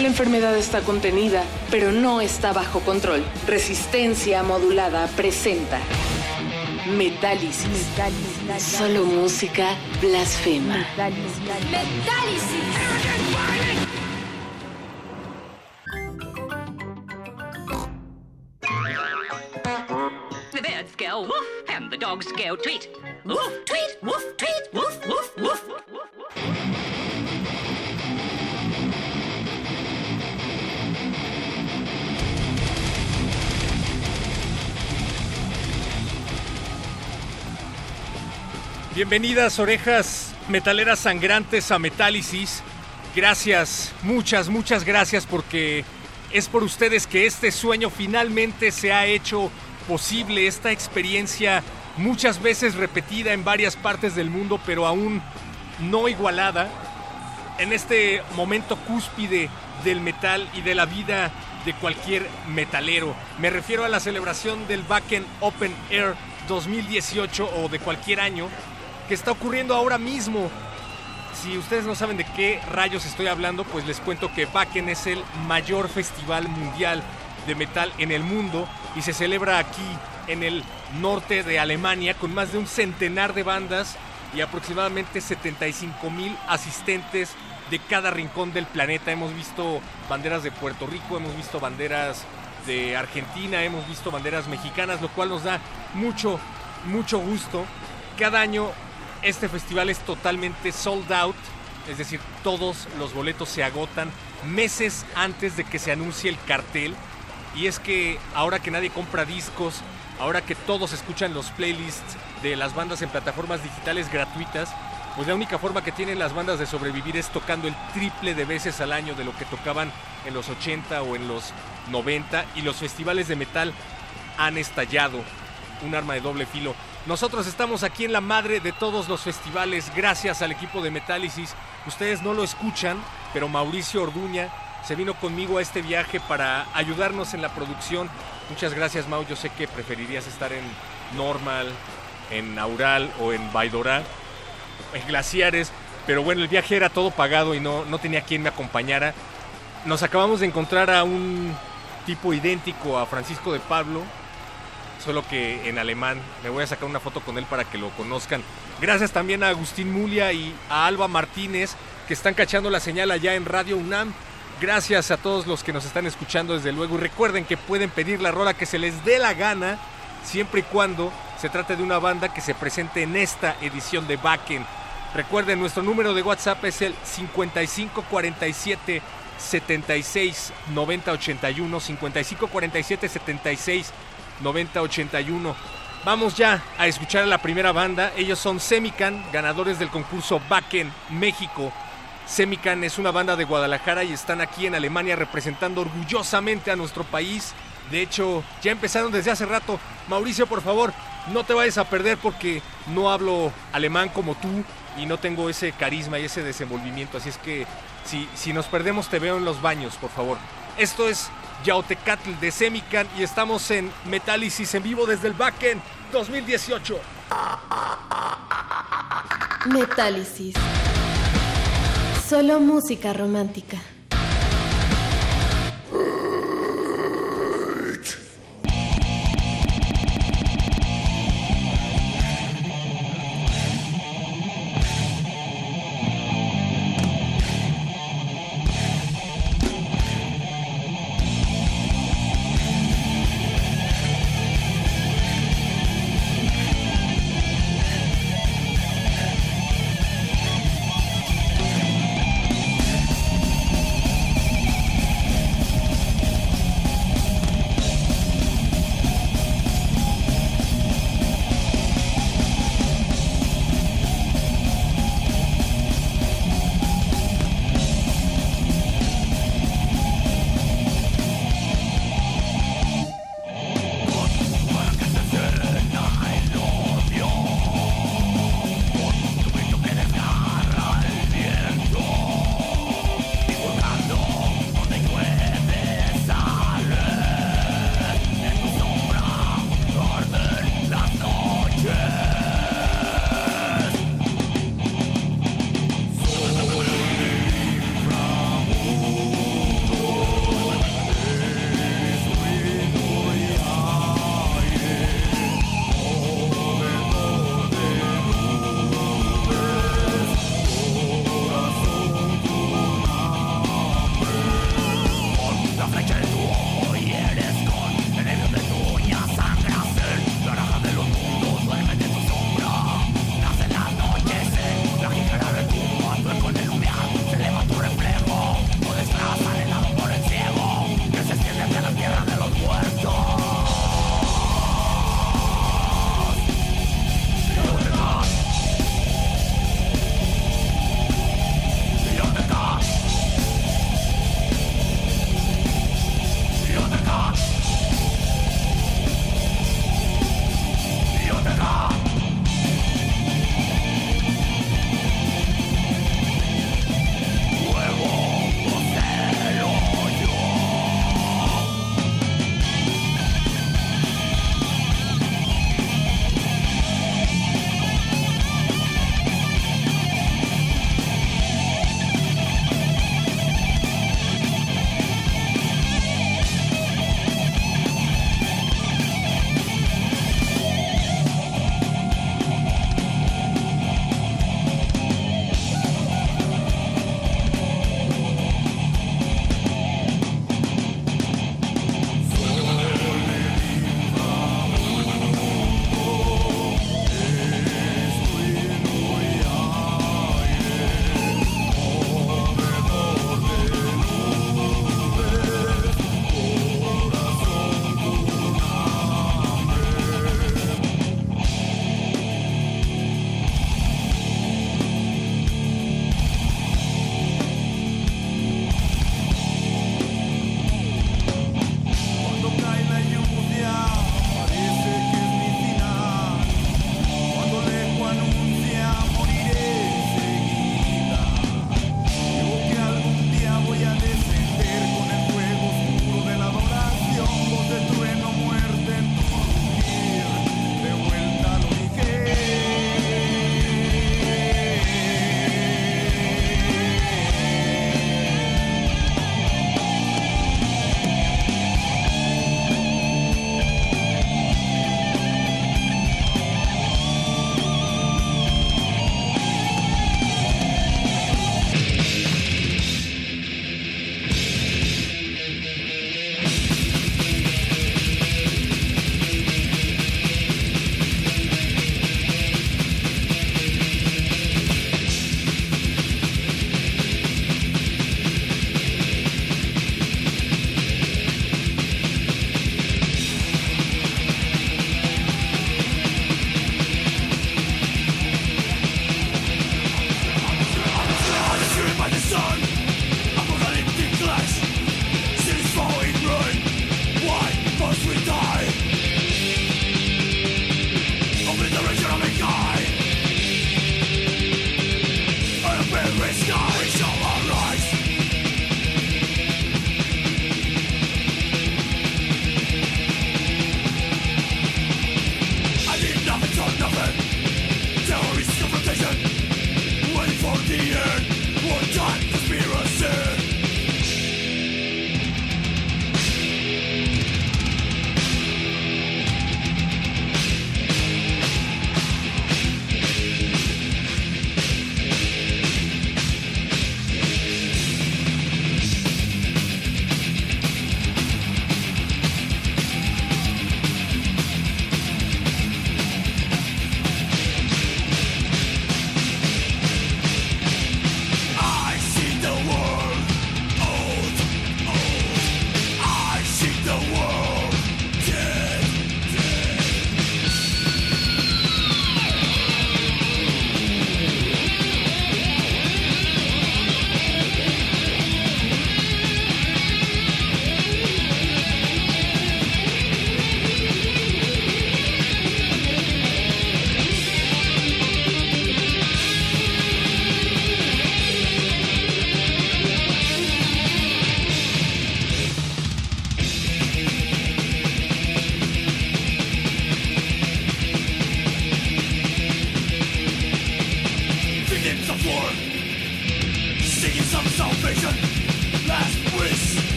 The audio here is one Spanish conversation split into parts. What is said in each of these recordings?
La enfermedad está contenida, pero no está bajo control. Resistencia modulada presenta Metálisis. Solo música blasfema. The birds go woof and the dogs go tweet. Woof, tweet, woof, tweet, woof, woof, woof. Bienvenidas orejas metaleras sangrantes a Metálisis. Gracias, muchas, muchas gracias porque es por ustedes que este sueño finalmente se ha hecho posible, esta experiencia muchas veces repetida en varias partes del mundo, pero aún no igualada, en este momento cúspide del metal y de la vida de cualquier metalero. Me refiero a la celebración del Backen Open Air 2018 o de cualquier año que está ocurriendo ahora mismo. Si ustedes no saben de qué rayos estoy hablando, pues les cuento que Wacken es el mayor festival mundial de metal en el mundo y se celebra aquí en el norte de Alemania con más de un centenar de bandas y aproximadamente 75 mil asistentes de cada rincón del planeta. Hemos visto banderas de Puerto Rico, hemos visto banderas de Argentina, hemos visto banderas mexicanas, lo cual nos da mucho, mucho gusto. Cada año este festival es totalmente sold out, es decir, todos los boletos se agotan meses antes de que se anuncie el cartel. Y es que ahora que nadie compra discos, ahora que todos escuchan los playlists de las bandas en plataformas digitales gratuitas, pues la única forma que tienen las bandas de sobrevivir es tocando el triple de veces al año de lo que tocaban en los 80 o en los 90 y los festivales de metal han estallado. Un arma de doble filo. Nosotros estamos aquí en la madre de todos los festivales gracias al equipo de Metálisis. Ustedes no lo escuchan, pero Mauricio Orduña se vino conmigo a este viaje para ayudarnos en la producción. Muchas gracias Mau, yo sé que preferirías estar en Normal, en Aural o en Baidorá, en Glaciares, pero bueno, el viaje era todo pagado y no, no tenía quien me acompañara. Nos acabamos de encontrar a un tipo idéntico a Francisco de Pablo, solo que en alemán. Me voy a sacar una foto con él para que lo conozcan. Gracias también a Agustín Mulia y a Alba Martínez que están cachando la señal allá en Radio UNAM. Gracias a todos los que nos están escuchando desde luego y recuerden que pueden pedir la rola que se les dé la gana siempre y cuando se trate de una banda que se presente en esta edición de Backen. Recuerden, nuestro número de WhatsApp es el 5547 76 90 81 5547 76 9081. Vamos ya a escuchar a la primera banda. Ellos son Semican, ganadores del concurso Backen México. Semican es una banda de Guadalajara y están aquí en Alemania representando orgullosamente a nuestro país. De hecho, ya empezaron desde hace rato. Mauricio, por favor, no te vayas a perder porque no hablo alemán como tú y no tengo ese carisma y ese desenvolvimiento. Así es que si, si nos perdemos te veo en los baños, por favor. Esto es Yaotecatl de Semican y estamos en Metálisis en vivo desde el Backend 2018. Metálisis. Solo música romántica.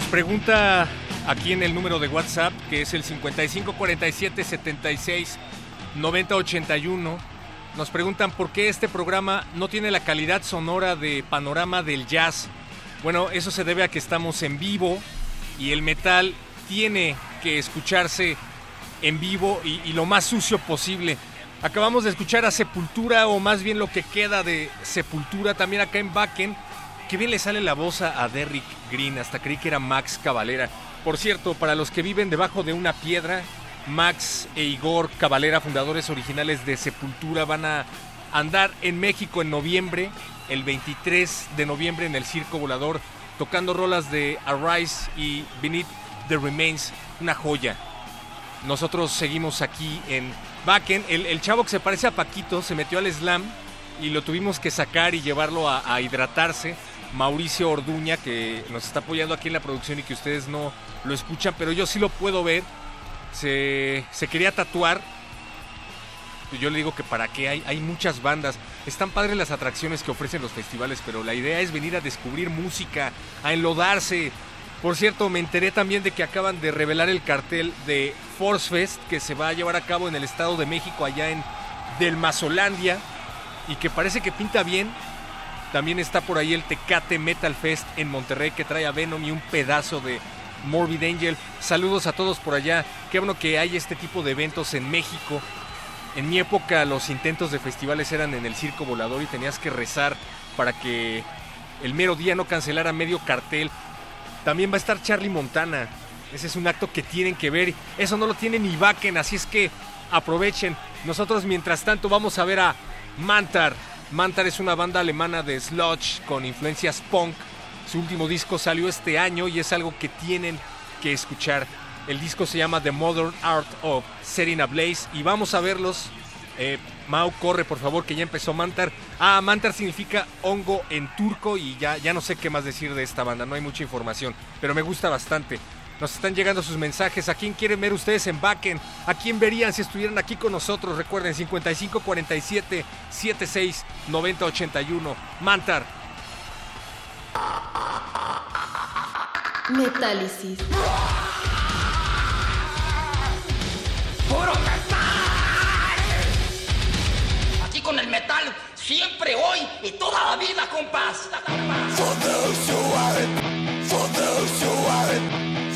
Nos pregunta aquí en el número de WhatsApp, que es el 5547 76 9081. Nos preguntan por qué este programa no tiene la calidad sonora de panorama del jazz. Bueno, eso se debe a que estamos en vivo y el metal tiene que escucharse en vivo y, lo más sucio posible. Acabamos de escuchar a Sepultura, o más bien lo que queda de Sepultura, también acá en Backen Qué bien le sale la voz a Derrick Green, hasta creí que era Max Cavalera. Por cierto, para los que viven debajo de una piedra, Max e Igor Cavalera, fundadores originales de Sepultura, van a andar en México en noviembre, el 23 de noviembre en el Circo Volador, tocando rolas de Arise y Beneath the Remains, una joya. Nosotros seguimos aquí en Backen. El, chavo que se parece a Paquito se metió al slam y lo tuvimos que sacar y llevarlo a hidratarse Mauricio Orduña, que nos está apoyando aquí en la producción y que ustedes no lo escuchan, pero yo sí lo puedo ver. Se, quería tatuar. Yo le digo que para qué hay, hay muchas bandas. Están padres las atracciones que ofrecen los festivales, pero la idea es venir a descubrir música, a enlodarse. Por cierto, me enteré también de que acaban de revelar el cartel de Force Fest que se va a llevar a cabo en el Estado de México, allá en Del Mazolandia, y que parece que pinta bien también está por ahí el Tecate Metal Fest en Monterrey que trae a Venom y un pedazo de Morbid Angel. Saludos a todos por allá. Qué bueno que hay este tipo de eventos en México. En mi época los intentos de festivales eran en el circo volador y tenías que rezar para que el mero día no cancelara medio cartel. También va a estar Charlie Montana. Ese es un acto que tienen que ver. Eso no lo tiene ni Bakken, así es que aprovechen. Nosotros mientras tanto vamos a ver a Mantar Mantar es una banda alemana de sludge con influencias punk. Su último disco salió este año y es algo que tienen que escuchar. El disco se llama The Modern Art of Setting a Blaze y vamos a verlos. Eh, Mau, corre por favor, que ya empezó Mantar. Ah, Mantar significa hongo en turco y ya, ya no sé qué más decir de esta banda, no hay mucha información, pero me gusta bastante. Nos están llegando sus mensajes. ¿A quién quieren ver ustedes en Backen? ¿A quién verían si estuvieran aquí con nosotros? Recuerden, 5547 76 90 81. Mantar. Metálisis. ¡Puro metal! Aquí con el metal, siempre, hoy y toda la vida, compás. For those who are it, for those who are it.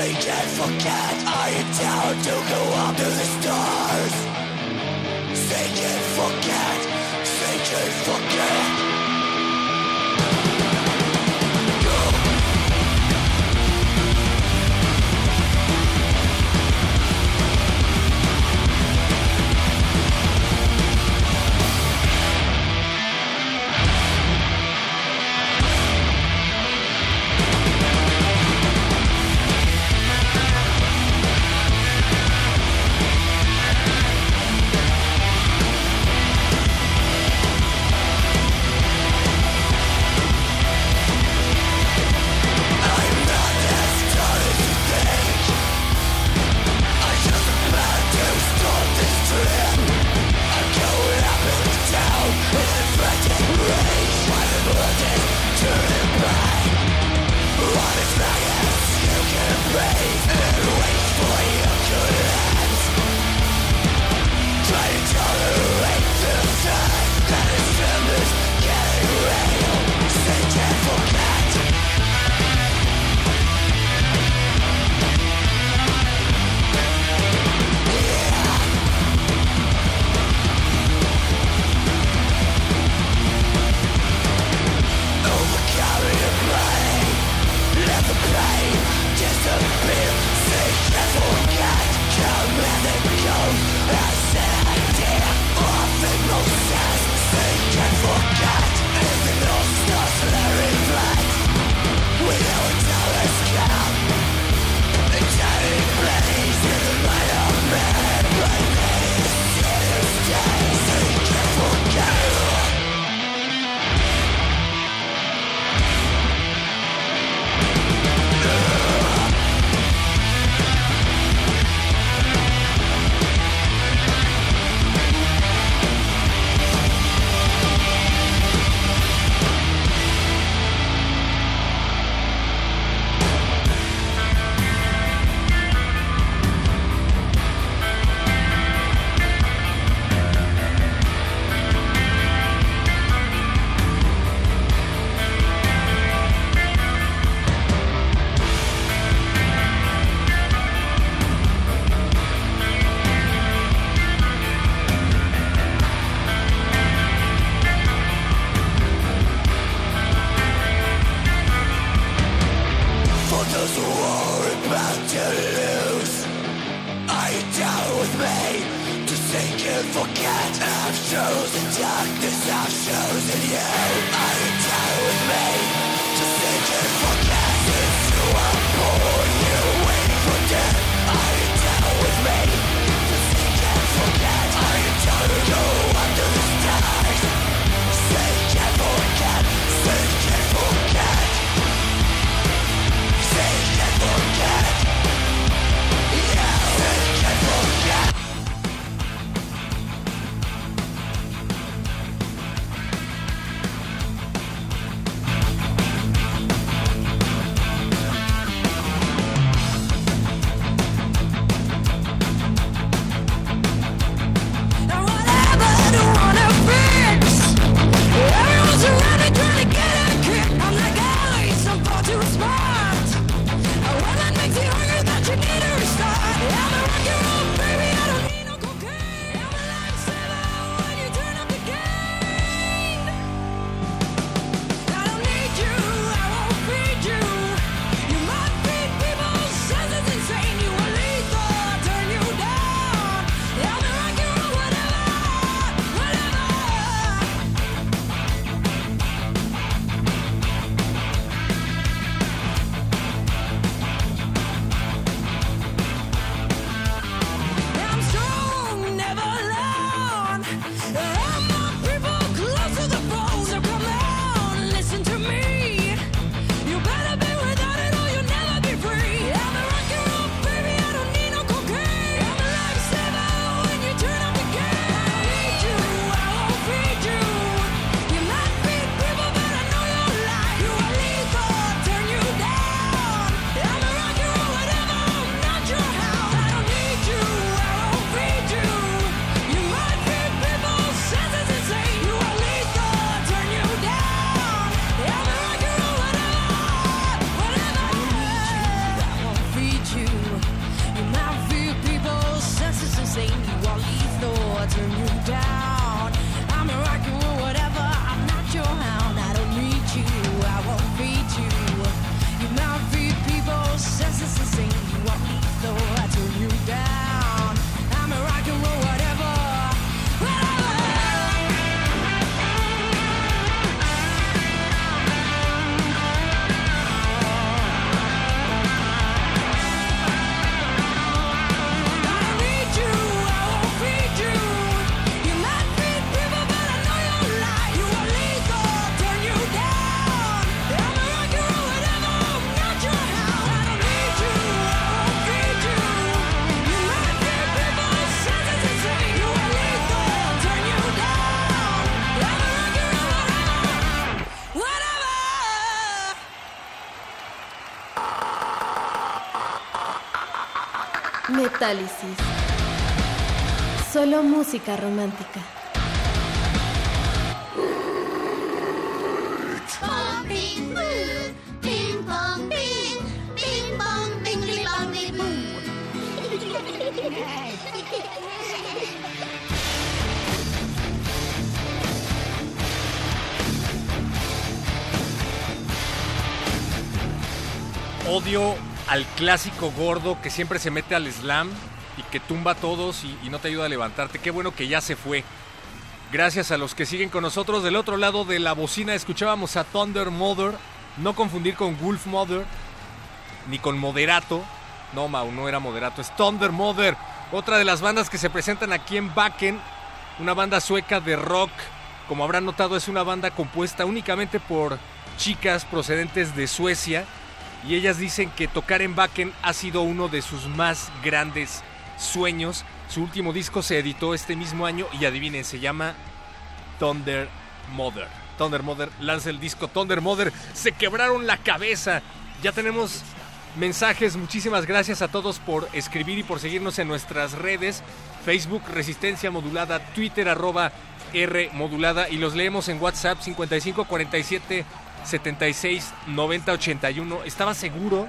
Say can't forget I am down to go up to the stars. Say can't forget Say can't forget Solo música romántica. Odio al clásico gordo que siempre se mete al slam y que tumba a todos y, no te ayuda a levantarte. Qué bueno que ya se fue. Gracias a los que siguen con nosotros. Del otro lado de la bocina escuchábamos a Thunder Mother. No confundir con Wolf Mother ni con Moderato. No, Mau, no era Moderato, es Thunder Mother. Otra de las bandas que se presentan aquí en Bakken. Una banda sueca de rock. Como habrán notado, es una banda compuesta únicamente por chicas procedentes de Suecia. Y ellas dicen que tocar en Bakken ha sido uno de sus más grandes sueños. Su último disco se editó este mismo año y adivinen, se llama Thunder Mother. Thunder Mother lanza el disco Thunder Mother. Se quebraron la cabeza. Ya tenemos mensajes. Muchísimas gracias a todos por escribir y por seguirnos en nuestras redes. Facebook Resistencia Modulada, Twitter arroba R Modulada y los leemos en WhatsApp 55 47 76 90 81. Estaba seguro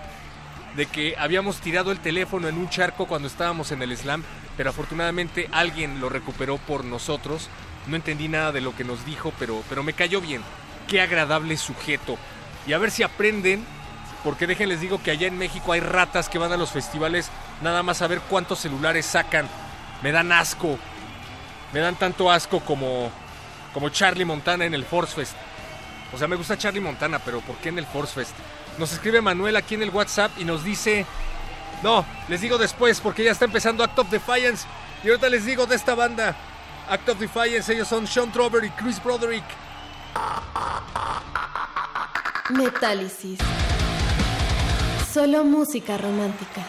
de que habíamos tirado el teléfono en un charco cuando estábamos en el slam, pero afortunadamente alguien lo recuperó por nosotros. No entendí nada de lo que nos dijo, pero, pero me cayó bien. Qué agradable sujeto. Y a ver si aprenden, porque déjenles digo que allá en México hay ratas que van a los festivales nada más a ver cuántos celulares sacan. Me dan asco. Me dan tanto asco como, como Charlie Montana en el Force Fest. O sea, me gusta Charlie Montana, pero ¿por qué en el Force Fest? Nos escribe Manuel aquí en el WhatsApp y nos dice... No, les digo después porque ya está empezando Act of Defiance. Y ahorita les digo de esta banda. Act of Defiance, ellos son Sean Trover y Chris Broderick. Metálisis. Solo música romántica.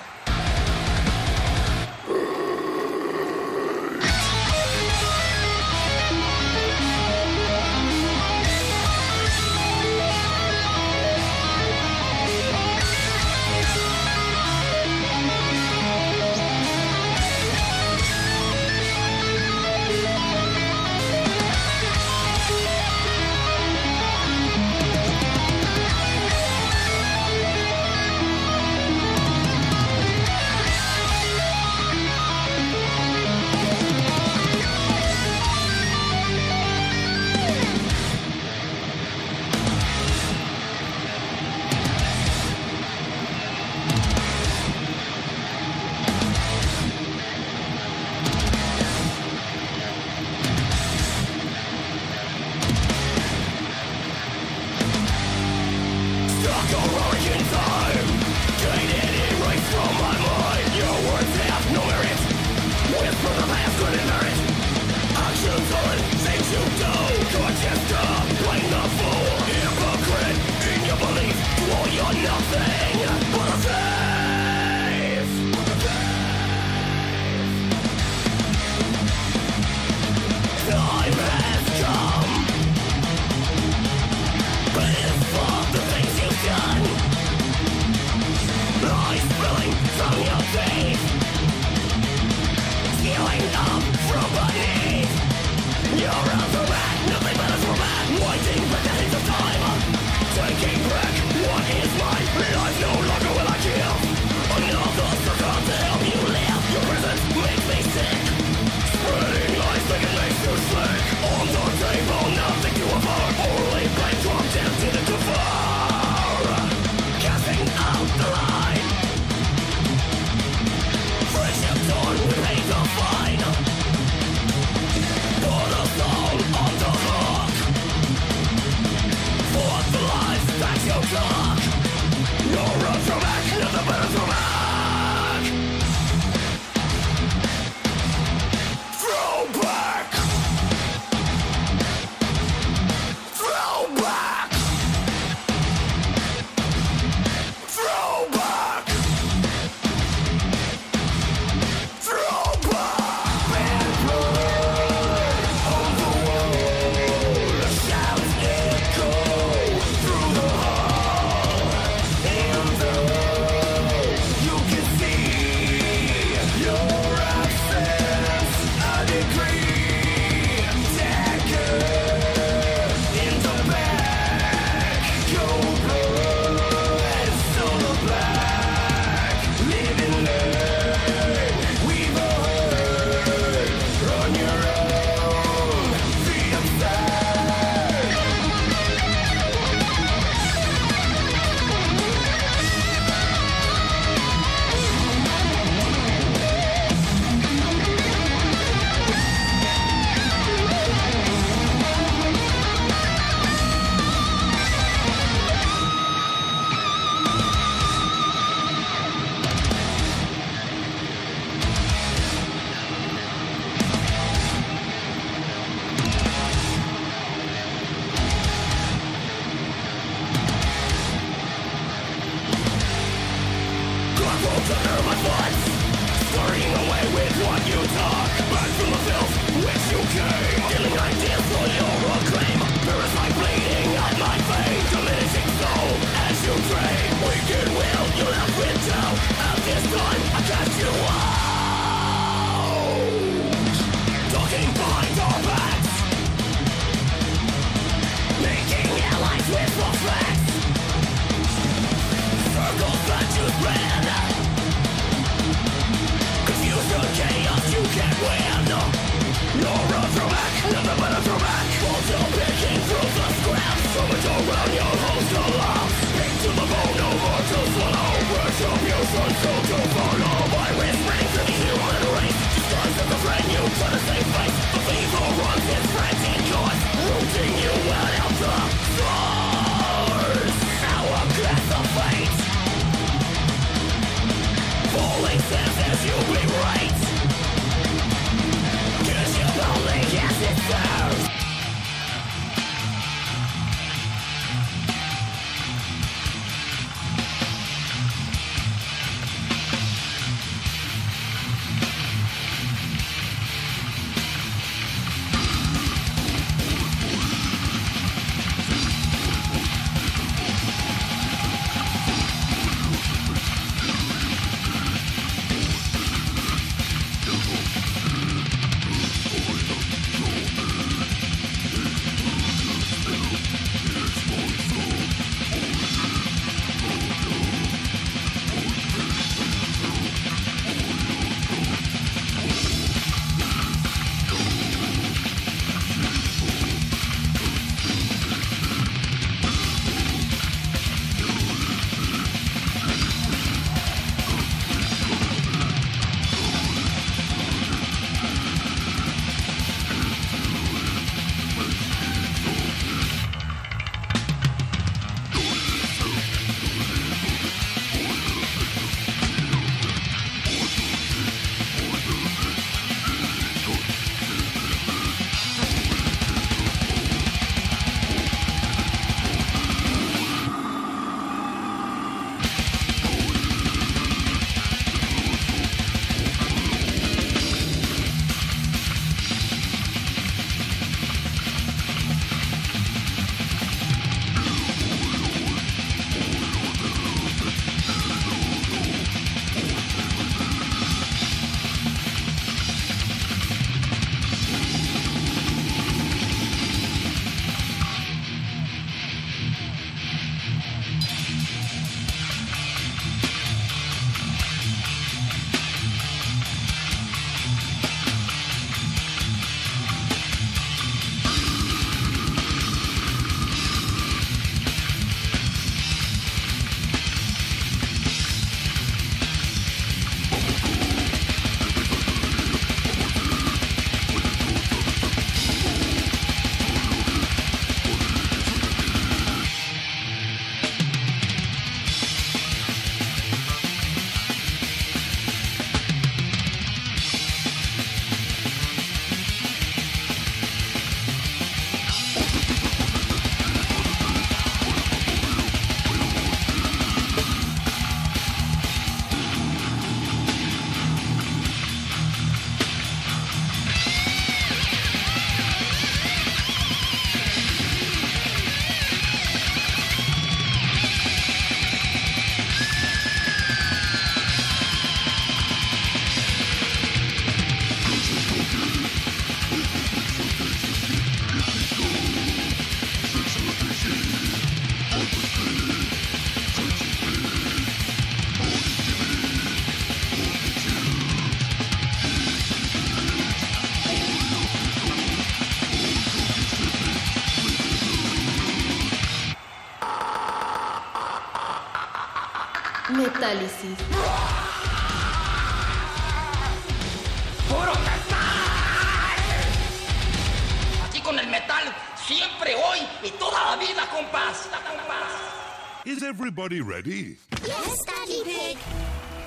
Is everybody ready? Yes, Daddy Pig.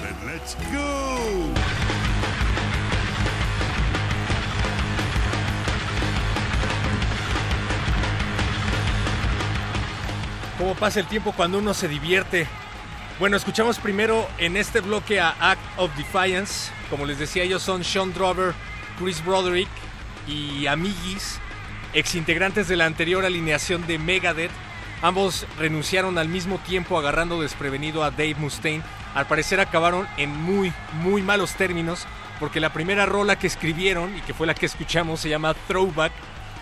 Then let's go! ¿Cómo pasa el tiempo cuando uno se divierte? Bueno, escuchamos primero en este bloque a Act of Defiance. Como les decía, ellos son Sean Drover, Chris Broderick y Amigis, exintegrantes de la anterior alineación de Megadeth. Ambos renunciaron al mismo tiempo agarrando desprevenido a Dave Mustaine. Al parecer acabaron en muy, muy malos términos porque la primera rola que escribieron y que fue la que escuchamos se llama Throwback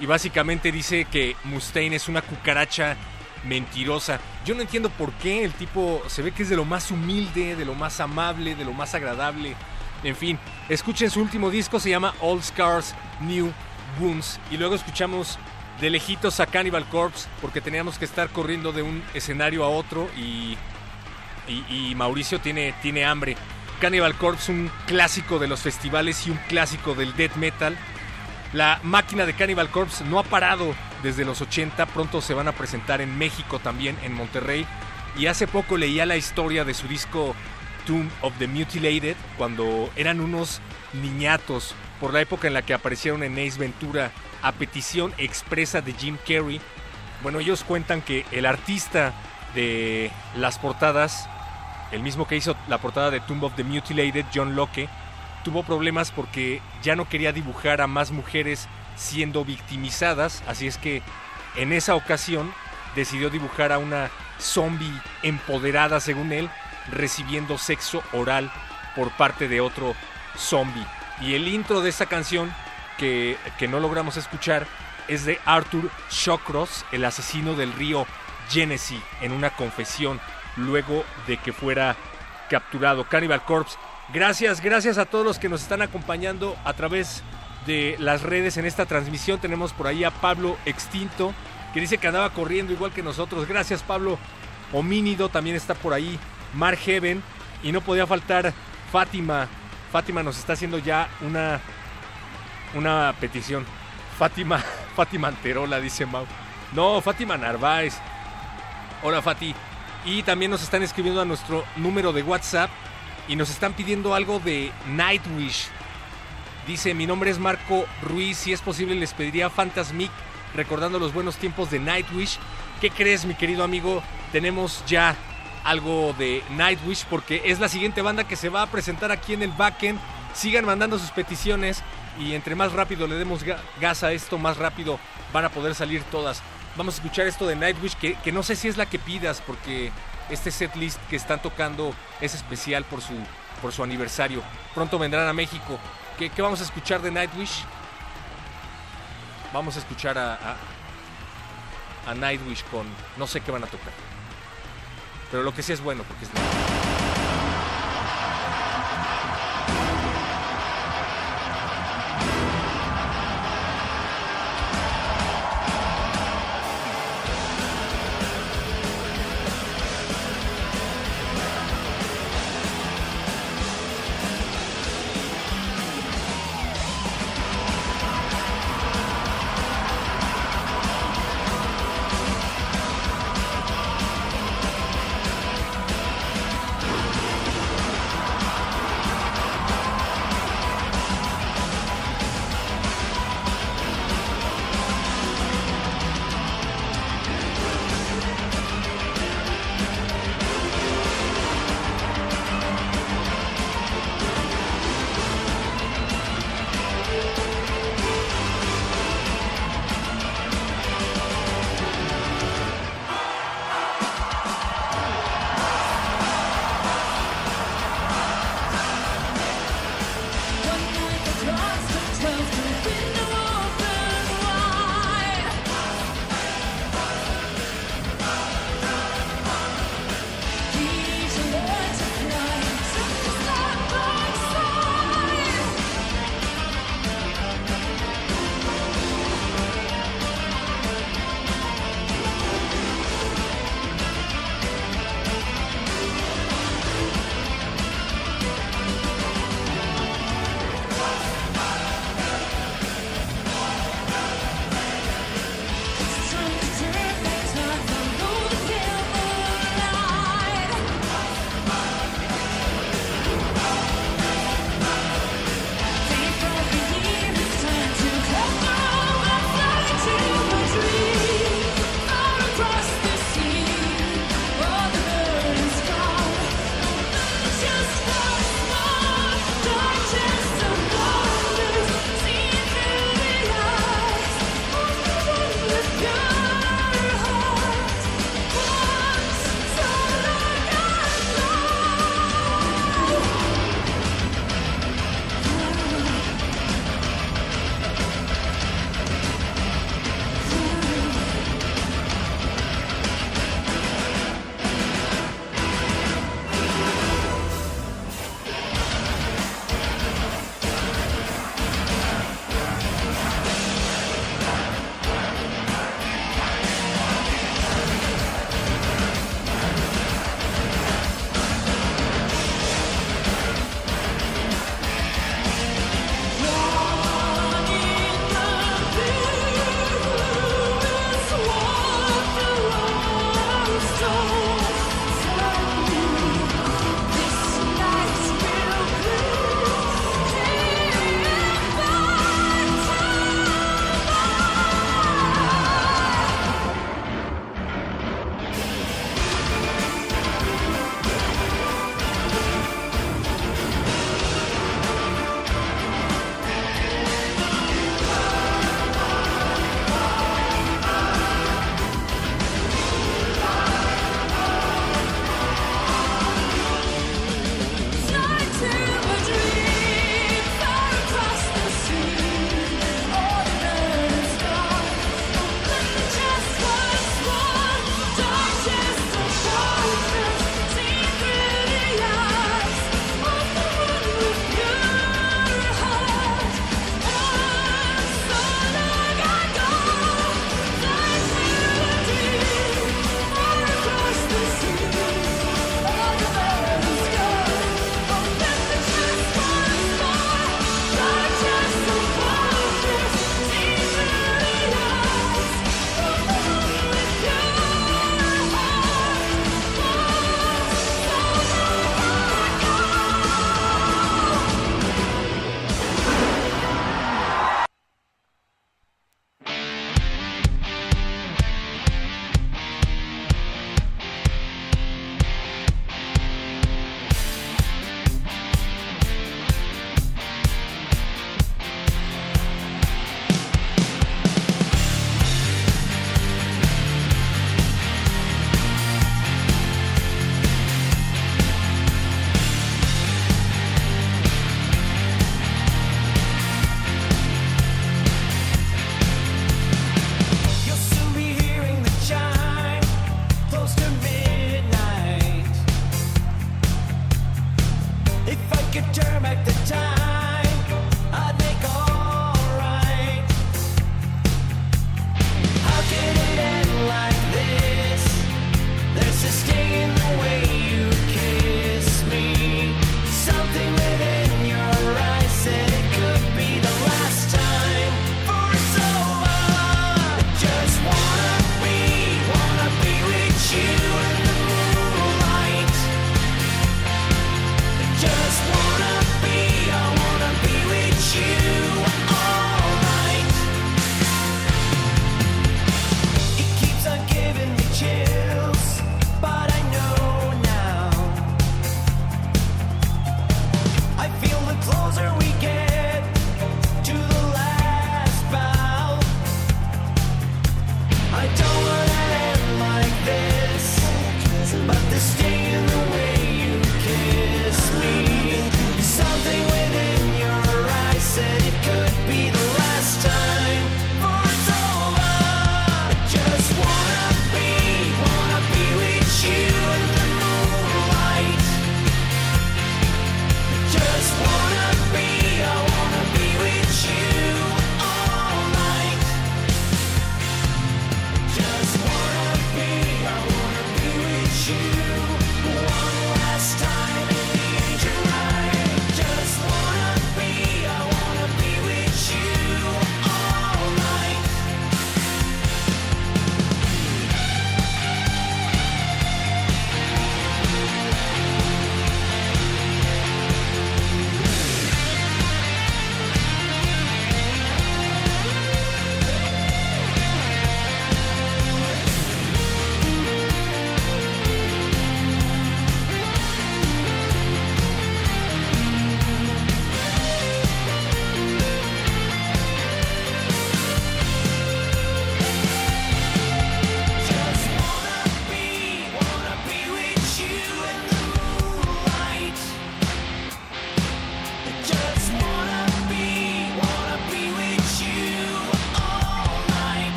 y básicamente dice que Mustaine es una cucaracha mentirosa. Yo no entiendo por qué el tipo se ve que es de lo más humilde, de lo más amable, de lo más agradable. En fin, escuchen su último disco, se llama All Scars, New Wounds. Y luego escuchamos de lejitos a Cannibal Corpse, porque teníamos que estar corriendo de un escenario a otro y, Mauricio tiene, tiene hambre. Cannibal Corpse, un clásico de los festivales y un clásico del death metal. La máquina de Cannibal Corpse no ha parado desde los 80, pronto se van a presentar en México también, en Monterrey. Y hace poco leía la historia de su disco Tomb of the Mutilated, cuando eran unos niñatos, por la época en la que aparecieron en Ace Ventura a petición expresa de Jim Carrey. Bueno, ellos cuentan que el artista de las portadas, el mismo que hizo la portada de Tomb of the Mutilated, John Locke, tuvo problemas porque ya no quería dibujar a más mujeres siendo victimizadas, así es que en esa ocasión decidió dibujar a una zombie empoderada, según él, recibiendo sexo oral por parte de otro zombie. Y el intro de esta canción, que, no logramos escuchar, es de Arthur Shawcross, el asesino del río Genesee, en una confesión luego de que fuera capturado. Cannibal Corpse Gracias, gracias a todos los que nos están acompañando a través de las redes en esta transmisión. Tenemos por ahí a Pablo Extinto, que dice que andaba corriendo igual que nosotros. Gracias, Pablo. Homínido también está por ahí. Mar Heaven. Y no podía faltar Fátima. Fátima nos está haciendo ya una, una petición. Fátima, Fátima Anterola, dice Mau. No, Fátima Narváez. Hola, Fati. Y también nos están escribiendo a nuestro número de WhatsApp y nos están pidiendo algo de Nightwish. Dice, mi nombre es Marco Ruiz, si es posible les pediría Fantasmic recordando los buenos tiempos de Nightwish. ¿Qué crees, mi querido amigo? Tenemos ya algo de Nightwish porque es la siguiente banda que se va a presentar aquí en el backend. Sigan mandando sus peticiones y entre más rápido le demos gas a esto, más rápido van a poder salir todas. Vamos a escuchar esto de Nightwish que, que no sé si es la que pidas porque este set list que están tocando es especial por su, por su aniversario. Pronto vendrán a México. ¿Qué, qué vamos a escuchar de Nightwish? Vamos a escuchar a, a, a, Nightwish con... No sé qué van a tocar. Pero lo que sí es bueno porque es...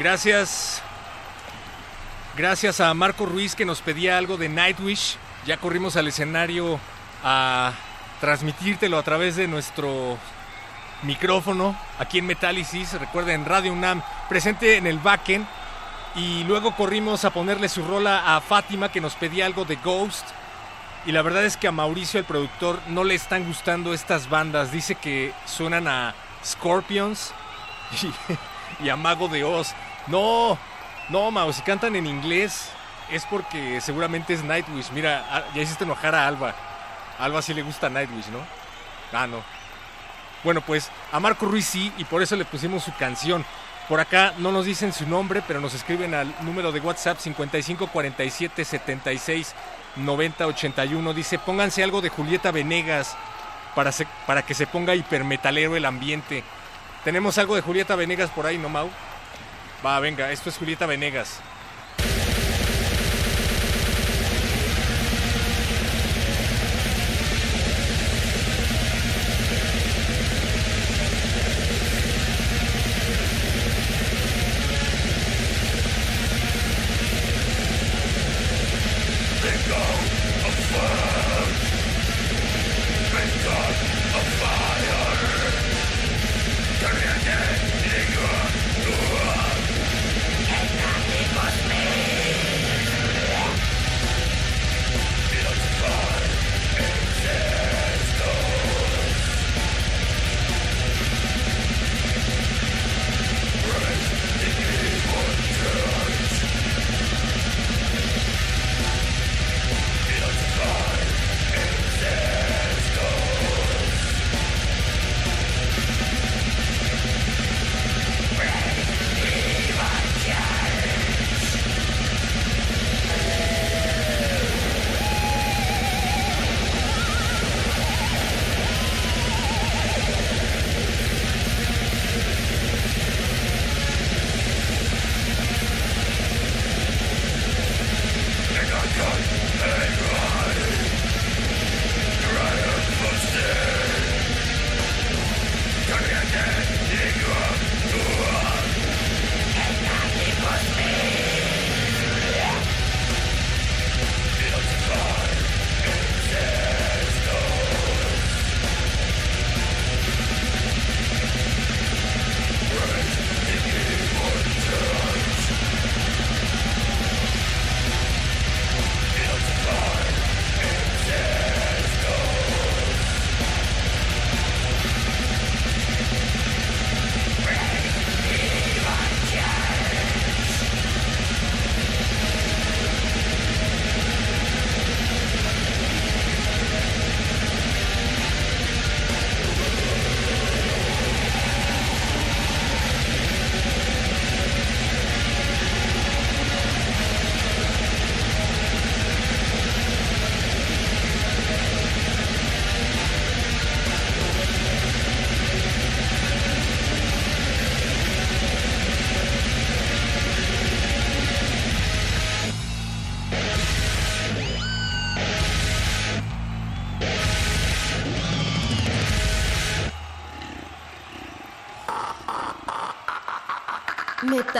Gracias. Gracias a Marco Ruiz que nos pedía algo de Nightwish. Ya corrimos al escenario a transmitírtelo a través de nuestro micrófono aquí en Metálisis. Recuerden, Radio UNAM presente en el backend. Y luego corrimos a ponerle su rola a Fátima que nos pedía algo de Ghost. Y la verdad es que a Mauricio, el productor, no le están gustando estas bandas. Dice que suenan a Scorpions y, y a Mago de Oz. No, no, Mau, si cantan en inglés es porque seguramente es Nightwish. Mira, ya hiciste enojar a Alba. Alba sí le gusta Nightwish, ¿no? Ah, no. Bueno, pues a Marco Ruiz sí, y por eso le pusimos su canción. Por acá no nos dicen su nombre, pero nos escriben al número de WhatsApp 5547 76 90 81. Dice, pónganse algo de Julieta Venegas para, para que se ponga hipermetalero el ambiente. Tenemos algo de Julieta Venegas por ahí, ¿no, Mau? Va, venga, esto es Julieta Venegas.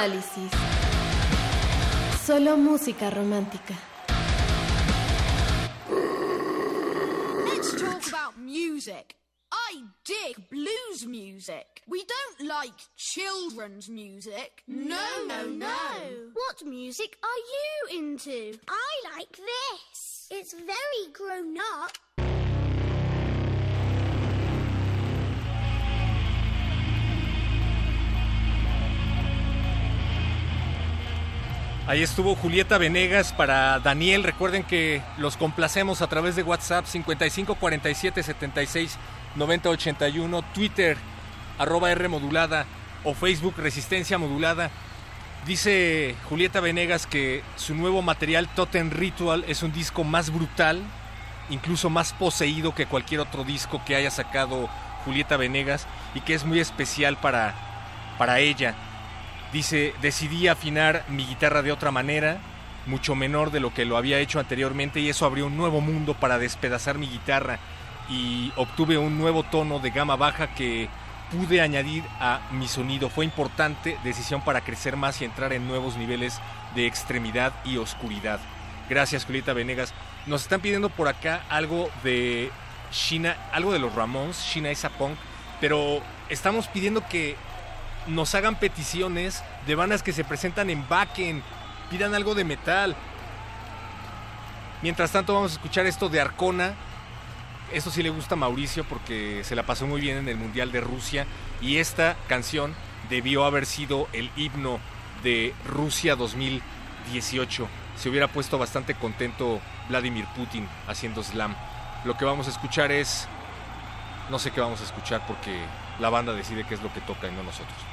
Metálisis. Solo música romántica. Let's talk about music. I dig blues music. We don't like children's music. No, no, no. What music are you into? I like this. It's very grown up. Ahí estuvo Julieta Venegas para Daniel. Recuerden que los complacemos a través de WhatsApp 55 47 76 90 81, Twitter arroba R modulada o Facebook Resistencia Modulada. Dice Julieta Venegas que su nuevo material Totem Ritual es un disco más brutal, incluso más poseído que cualquier otro disco que haya sacado Julieta Venegas y que es muy especial para, para ella. Dice, decidí afinar mi guitarra de otra manera, mucho menor de lo que lo había hecho anteriormente y eso abrió un nuevo mundo para despedazar mi guitarra y obtuve un nuevo tono de gama baja que pude añadir a mi sonido. Fue importante decisión para crecer más y entrar en nuevos niveles de extremidad y oscuridad. Gracias, Julieta Venegas. Nos están pidiendo por acá algo de China, algo de los Ramones, China Isa Punk, pero estamos pidiendo que nos hagan peticiones de bandas que se presentan en Backen. Pidan algo de metal. Mientras tanto, vamos a escuchar esto de Arcona. Esto sí le gusta a Mauricio porque se la pasó muy bien en el Mundial de Rusia. Y esta canción debió haber sido el himno de Rusia 2018. Se hubiera puesto bastante contento Vladimir Putin haciendo slam. Lo que vamos a escuchar es. No sé qué vamos a escuchar porque la banda decide qué es lo que toca y no nosotros.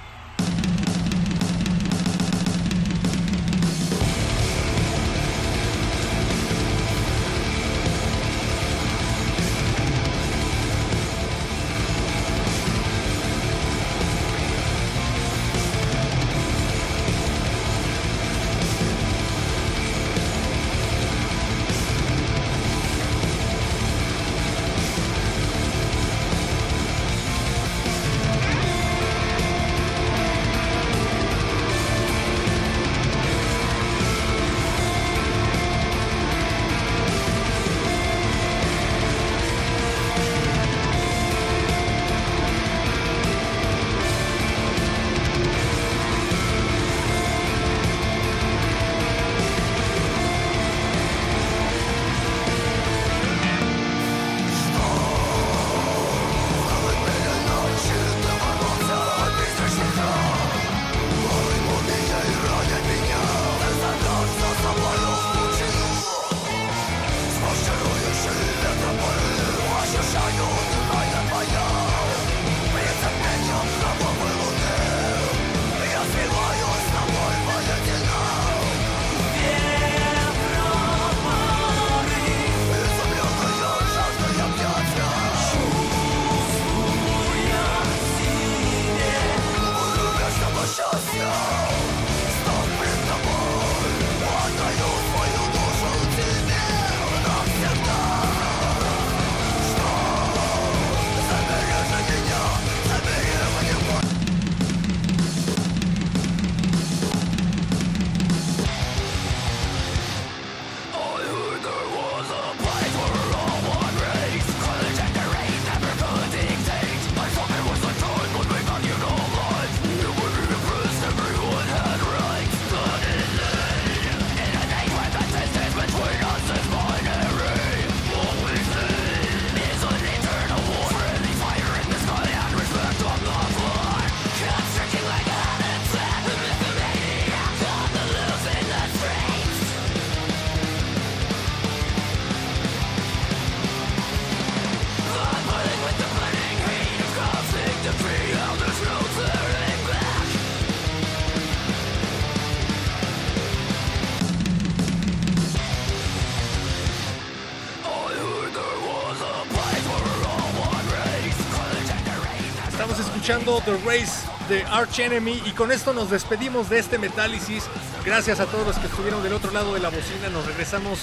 Escuchando The Race de Arch Enemy y con esto nos despedimos de este Metálisis. Gracias a todos los que estuvieron del otro lado de la bocina. Nos regresamos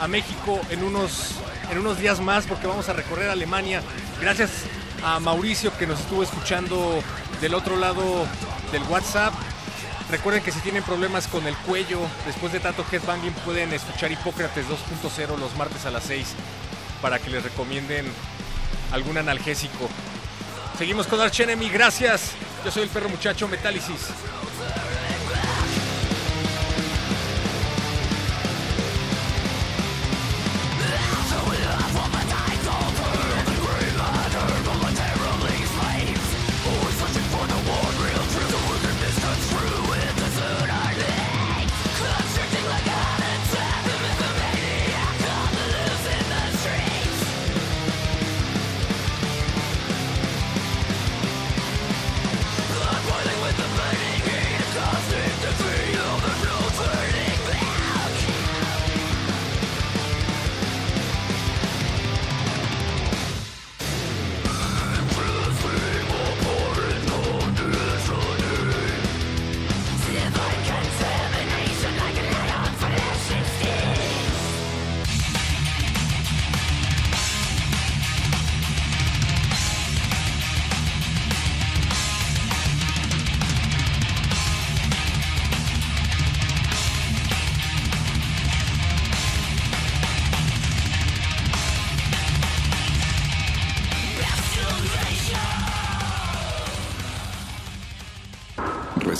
a México en unos, en unos días más porque vamos a recorrer Alemania. Gracias a Mauricio que nos estuvo escuchando del otro lado del WhatsApp. Recuerden que si tienen problemas con el cuello después de tanto headbanging pueden escuchar Hipócrates 2.0 los martes a las 6 para que les recomienden algún analgésico. Seguimos con Arch Enemy, gracias. Yo soy el perro muchacho Metálisis.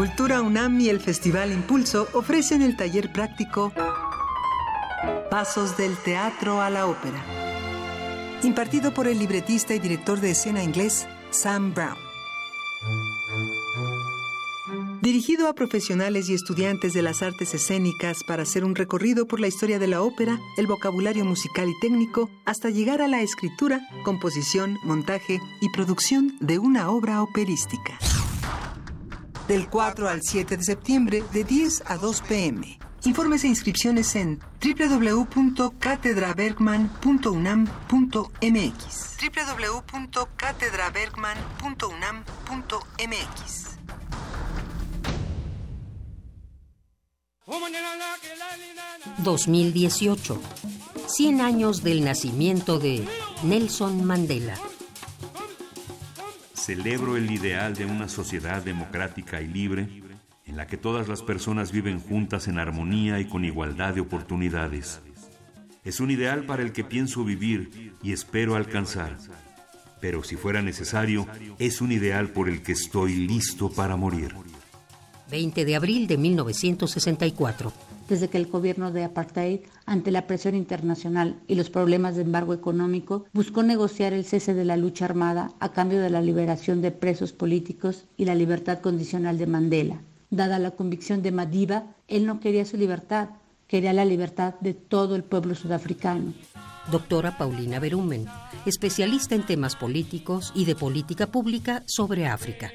Cultura UNAM y el Festival Impulso ofrecen el taller práctico Pasos del Teatro a la Ópera, impartido por el libretista y director de escena inglés Sam Brown. Dirigido a profesionales y estudiantes de las artes escénicas para hacer un recorrido por la historia de la ópera, el vocabulario musical y técnico, hasta llegar a la escritura, composición, montaje y producción de una obra operística del 4 al 7 de septiembre de 10 a 2 pm. Informes e inscripciones en www.catedrabergman.unam.mx www.catedrabergman.unam.mx 2018. 100 años del nacimiento de Nelson Mandela celebro el ideal de una sociedad democrática y libre en la que todas las personas viven juntas en armonía y con igualdad de oportunidades. Es un ideal para el que pienso vivir y espero alcanzar. Pero si fuera necesario, es un ideal por el que estoy listo para morir. 20 de abril de 1964 desde que el gobierno de apartheid, ante la presión internacional y los problemas de embargo económico, buscó negociar el cese de la lucha armada a cambio de la liberación de presos políticos y la libertad condicional de Mandela. Dada la convicción de Madiba, él no quería su libertad, quería la libertad de todo el pueblo sudafricano. Doctora Paulina Berumen, especialista en temas políticos y de política pública sobre África.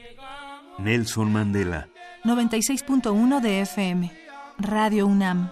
Nelson Mandela. 96.1 de FM. Radio UNAM,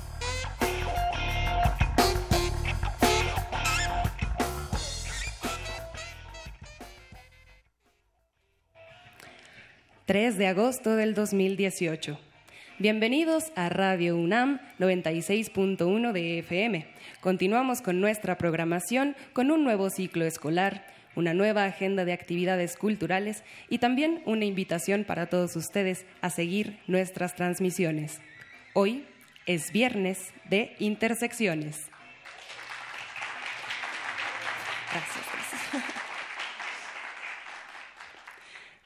3 de agosto del 2018. Bienvenidos a Radio UNAM 96.1 de FM. Continuamos con nuestra programación con un nuevo ciclo escolar, una nueva agenda de actividades culturales y también una invitación para todos ustedes a seguir nuestras transmisiones. Hoy es viernes de intersecciones. Gracias.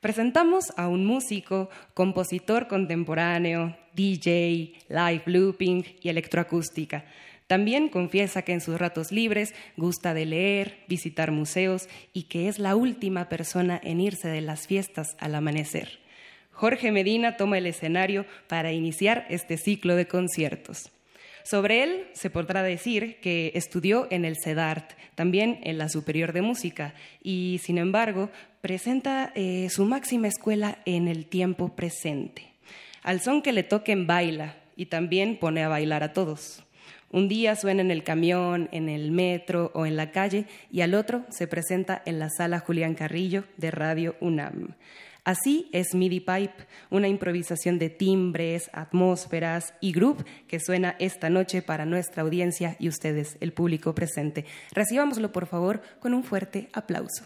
Presentamos a un músico, compositor contemporáneo, DJ, live looping y electroacústica. También confiesa que en sus ratos libres gusta de leer, visitar museos y que es la última persona en irse de las fiestas al amanecer. Jorge Medina toma el escenario para iniciar este ciclo de conciertos. Sobre él se podrá decir que estudió en el CEDART, también en la Superior de Música, y sin embargo presenta eh, su máxima escuela en el tiempo presente. Al son que le toquen baila y también pone a bailar a todos. Un día suena en el camión, en el metro o en la calle y al otro se presenta en la sala Julián Carrillo de Radio UNAM. Así es MIDI Pipe, una improvisación de timbres, atmósferas y groove que suena esta noche para nuestra audiencia y ustedes, el público presente. Recibámoslo por favor con un fuerte aplauso.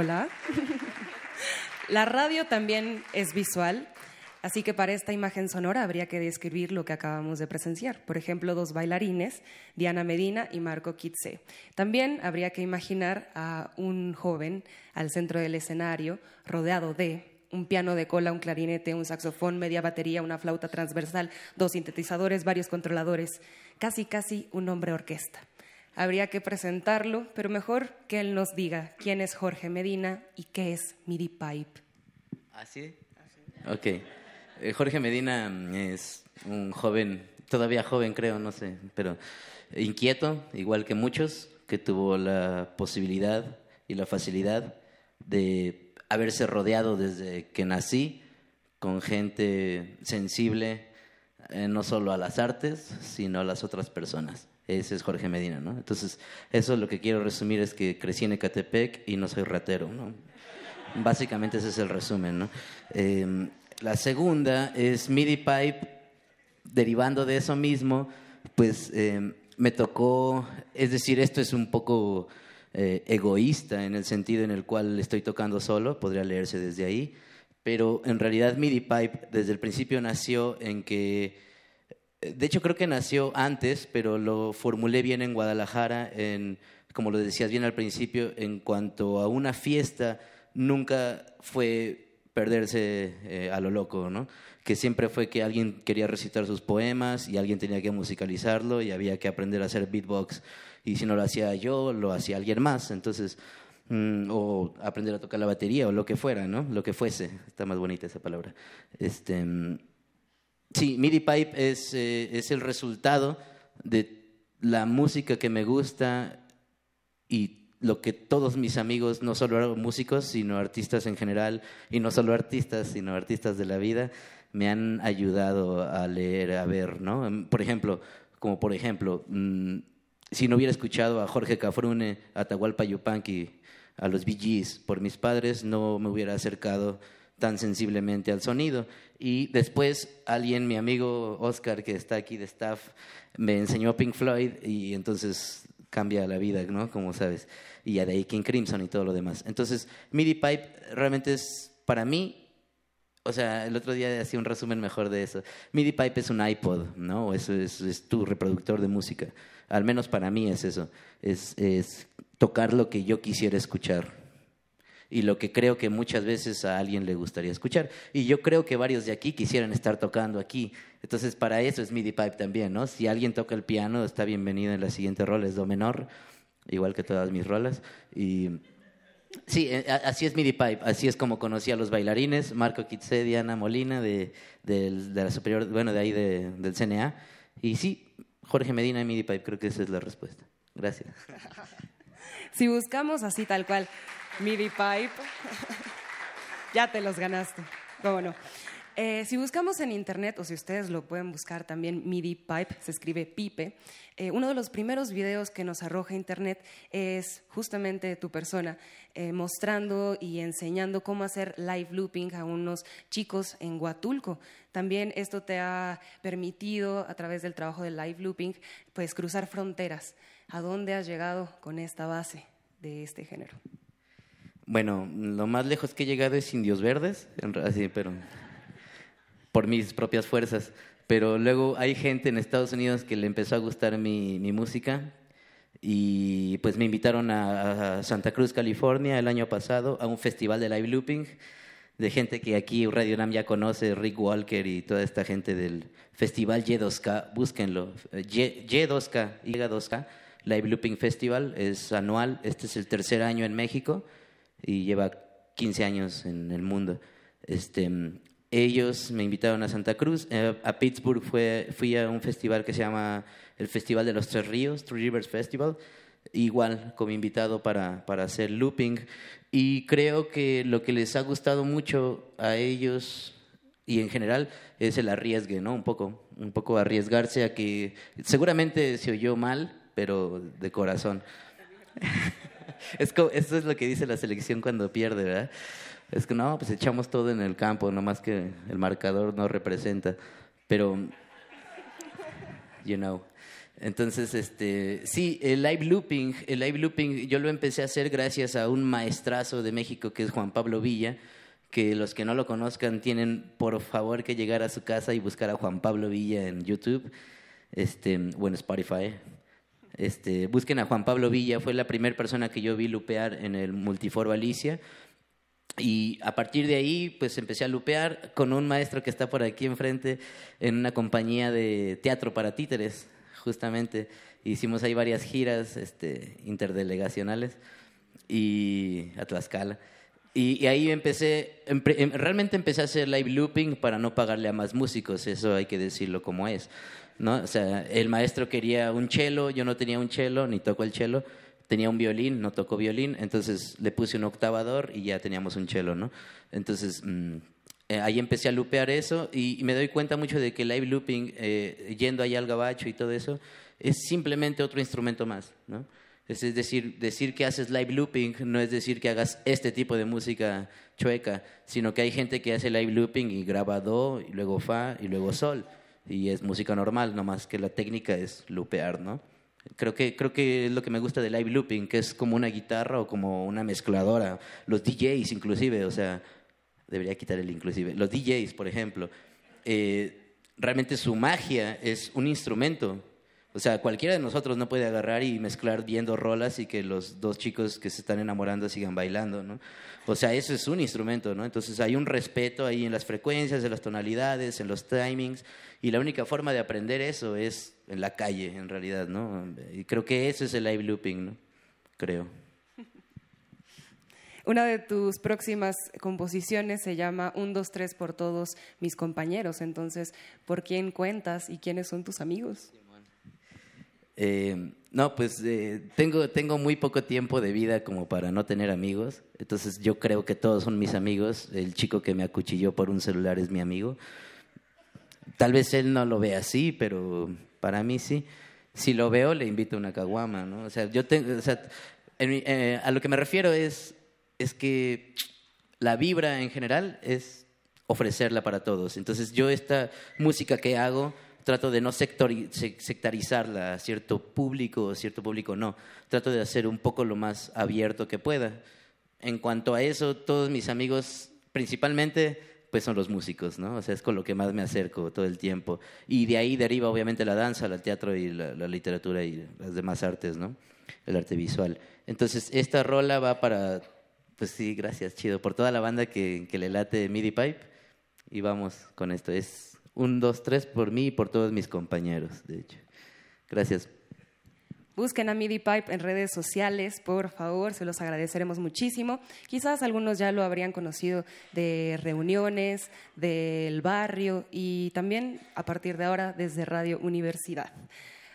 Hola. La radio también es visual, así que para esta imagen sonora habría que describir lo que acabamos de presenciar. Por ejemplo, dos bailarines, Diana Medina y Marco Kitse. También habría que imaginar a un joven al centro del escenario, rodeado de un piano de cola, un clarinete, un saxofón, media batería, una flauta transversal, dos sintetizadores, varios controladores, casi casi un hombre orquesta habría que presentarlo, pero mejor que él nos diga quién es Jorge Medina y qué es MIDI Pipe. ¿Así? Ok. Eh, Jorge Medina mm, es un joven, todavía joven creo, no sé, pero inquieto, igual que muchos, que tuvo la posibilidad y la facilidad de haberse rodeado desde que nací con gente sensible, eh, no solo a las artes, sino a las otras personas. Ese es Jorge Medina, ¿no? Entonces, eso lo que quiero resumir es que crecí en Ecatepec y no soy ratero, ¿no? Básicamente ese es el resumen, ¿no? Em, la segunda es MIDI Pipe, derivando de eso mismo, pues em, me tocó, es decir, esto es un poco eh, egoísta en el sentido en el cual estoy tocando solo, podría leerse desde ahí, pero en realidad MIDI Pipe desde el principio nació en que de hecho, creo que nació antes, pero lo formulé bien en Guadalajara, en, como lo decías bien al principio, en cuanto a una fiesta, nunca fue perderse eh, a lo loco, ¿no? Que siempre fue que alguien quería recitar sus poemas y alguien tenía que musicalizarlo y había que aprender a hacer beatbox. Y si no lo hacía yo, lo hacía alguien más. Entonces, mm, o aprender a tocar la batería o lo que fuera, ¿no? Lo que fuese. Está más bonita esa palabra. Este mm, Sí, MIDI Pipe es, eh, es el resultado de la música que me gusta y lo que todos mis amigos, no solo músicos, sino artistas en general, y no solo artistas, sino artistas de la vida, me han ayudado a leer, a ver, ¿no? Em, por ejemplo, como por ejemplo, mm, si no hubiera escuchado a Jorge Cafrune, a Tahualpa Yupanqui, a los Bee por mis padres, no me hubiera acercado tan sensiblemente al sonido. Y después alguien, mi amigo Oscar, que está aquí de staff, me enseñó Pink Floyd y entonces cambia la vida, ¿no? Como sabes. Y ya de ahí King Crimson y todo lo demás. Entonces, MIDI Pipe realmente es, para mí, o sea, el otro día hacía un resumen mejor de eso. MIDI Pipe es un iPod, ¿no? Eso es, es tu reproductor de música. Al menos para mí es eso. Es, es tocar lo que yo quisiera escuchar y lo que creo que muchas veces a alguien le gustaría escuchar. Y yo creo que varios de aquí quisieran estar tocando aquí. Entonces, para eso es MIDI Pipe también, ¿no? Si alguien toca el piano, está bienvenido en la siguiente rola, es Do menor, igual que todas mis rolas. Y sí, eh, así es MIDI Pipe, así es como conocí a los bailarines, Marco Kitse, Diana Molina, de, de, la superior, bueno, de ahí del CNA. Y sí, Jorge Medina y MIDI Pipe, creo que esa es la respuesta. Gracias. si buscamos así tal cual MIDI Pipe. ya te los ganaste. ¿Cómo no? Eh, si buscamos en internet, o si ustedes lo pueden buscar también, MIDI Pipe, se escribe pipe, eh, uno de los primeros videos que nos arroja internet es justamente tu persona, eh, mostrando y enseñando cómo hacer live looping a unos chicos en Huatulco. También esto te ha permitido, a través del trabajo de live looping, pues cruzar fronteras. ¿A dónde has llegado con esta base de este género? Bueno, lo más lejos que he llegado es Indios Verdes, así, pero por mis propias fuerzas. Pero luego hay gente en Estados Unidos que le empezó a gustar mi, mi música y pues me invitaron a, Santa Cruz, California, el año pasado a un festival de live looping de gente que aquí Radio Nam ya conoce, Rick Walker y toda esta gente del festival Y2K, búsquenlo, Y2K, Y2K, Live Looping Festival, es anual, este es el tercer año en México y lleva 15 años en el mundo. Este, ellos me invitaron a Santa Cruz, eh, a Pittsburgh fue, fui a un festival que se llama el Festival de los Tres Ríos, Three Rivers Festival, igual como invitado para, para hacer looping. Y creo que lo que les ha gustado mucho a ellos y en general es el arriesgue, ¿no? Un poco, un poco arriesgarse a que seguramente se oyó mal, pero de corazón. es eso es lo que dice la selección cuando pierde, ¿verdad? Es que no, pues echamos todo en el campo, nomás que el marcador no representa. Pero, you know. Entonces, este, sí, el live looping, el live looping yo lo empecé a hacer gracias a un maestrazo de México que es Juan Pablo Villa, que los que no lo conozcan tienen por favor que llegar a su casa y buscar a Juan Pablo Villa en YouTube, este, o en Spotify, este, busquen a Juan Pablo Villa, fue la primera persona que yo vi lupear en el Multiforo Alicia. Y a partir de ahí, pues empecé a lupear con un maestro que está por aquí enfrente en una compañía de teatro para títeres, justamente. Hicimos ahí varias giras este, interdelegacionales y a Tlaxcala. Y, ahí empecé, em, realmente empecé a hacer live looping para no pagarle a más músicos, eso hay que decirlo como es. ¿No? O sea, el maestro quería un cello, yo no tenía un cello, ni toco el cello, tenía un violín, no tocó violín, entonces le puse un octavador y ya teníamos un cello, ¿no? Entonces, mm, eh, ahí empecé a lupear eso y, me doy cuenta mucho de que live looping, eh, yendo ahí al gabacho y todo eso, es simplemente otro instrumento más, ¿no? Es decir, decir que haces live looping no es decir que hagas este tipo de música chueca, sino que hay gente que hace live looping y graba do, y luego fa, y luego sol y es música normal, nomás que la técnica es lupear, ¿no? Creo que, creo que es lo que me gusta de live looping, que es como una guitarra o como una mezcladora. Los DJs inclusive, o sea, debería quitar el inclusive. Los DJs, por ejemplo, eh, realmente su magia es un instrumento. O sea, cualquiera de nosotros no puede agarrar y mezclar viendo rolas y que los dos chicos que se están enamorando sigan bailando, ¿no? O sea, eso es un instrumento, ¿no? Entonces hay un respeto ahí en las frecuencias, en las tonalidades, en los timings, y la única forma de aprender eso es en la calle, en realidad, ¿no? Y creo que eso es el live looping, ¿no? Creo. Una de tus próximas composiciones se llama Un, dos, tres por todos mis compañeros. Entonces, ¿por quién cuentas y quiénes son tus amigos? Eh, no, pues eh, tengo, tengo muy poco tiempo de vida como para no tener amigos. Entonces yo creo que todos son mis amigos. El chico que me acuchilló por un celular es mi amigo. Tal vez él no lo ve así, pero para mí sí. Si lo veo, le invito a una caguama, ¿no? O sea, yo tengo, o sea, eh, a lo que me refiero es, es que la vibra en general es ofrecerla para todos. Entonces yo esta música que hago trato de no sectarizarla a cierto público o cierto público no. Trato de hacer un poco lo más abierto que pueda. En cuanto a eso, todos mis amigos, principalmente, pues son los músicos, ¿no? O sea, es con lo que más me acerco todo el tiempo. Y de ahí deriva obviamente la danza, el teatro y la, literatura y las demás artes, ¿no? El arte visual. Entonces, esta rola va para, pues sí, gracias, chido, por toda la banda que le late MIDI Pipe. Y vamos con esto. Es un, dos, tres por mí y por todos mis compañeros, de hecho. Gracias. Busquen a MIDI Pipe en redes sociales, por favor, se los agradeceremos muchísimo. Quizás algunos ya lo habrían conocido de reuniones, del barrio y también a partir de ahora desde Radio Universidad.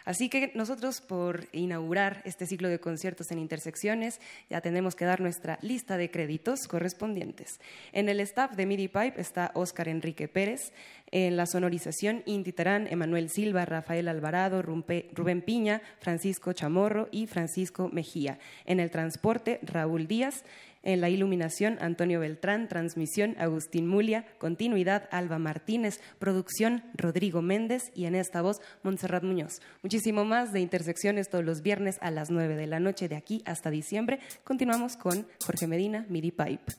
Así que nosotros, por inaugurar este ciclo de conciertos en intersecciones, ya tenemos que dar nuestra lista de créditos correspondientes. En el staff de MIDI Pipe está Óscar Enrique Pérez, en la sonorización Inti Terán, Emanuel Silva, Rafael Alvarado, Rubén Piña, Francisco Chamorro y Francisco Mejía. En el transporte, Raúl Díaz. En la iluminación, Antonio Beltrán. Transmisión, Agustín Mulia. Continuidad, Alba Martínez. Producción, Rodrigo Méndez. Y en esta voz, Montserrat Muñoz. Muchísimo más de Intersecciones todos los viernes a las 9 de la noche de aquí hasta diciembre. Continuamos con Jorge Medina, MIDI Pipe.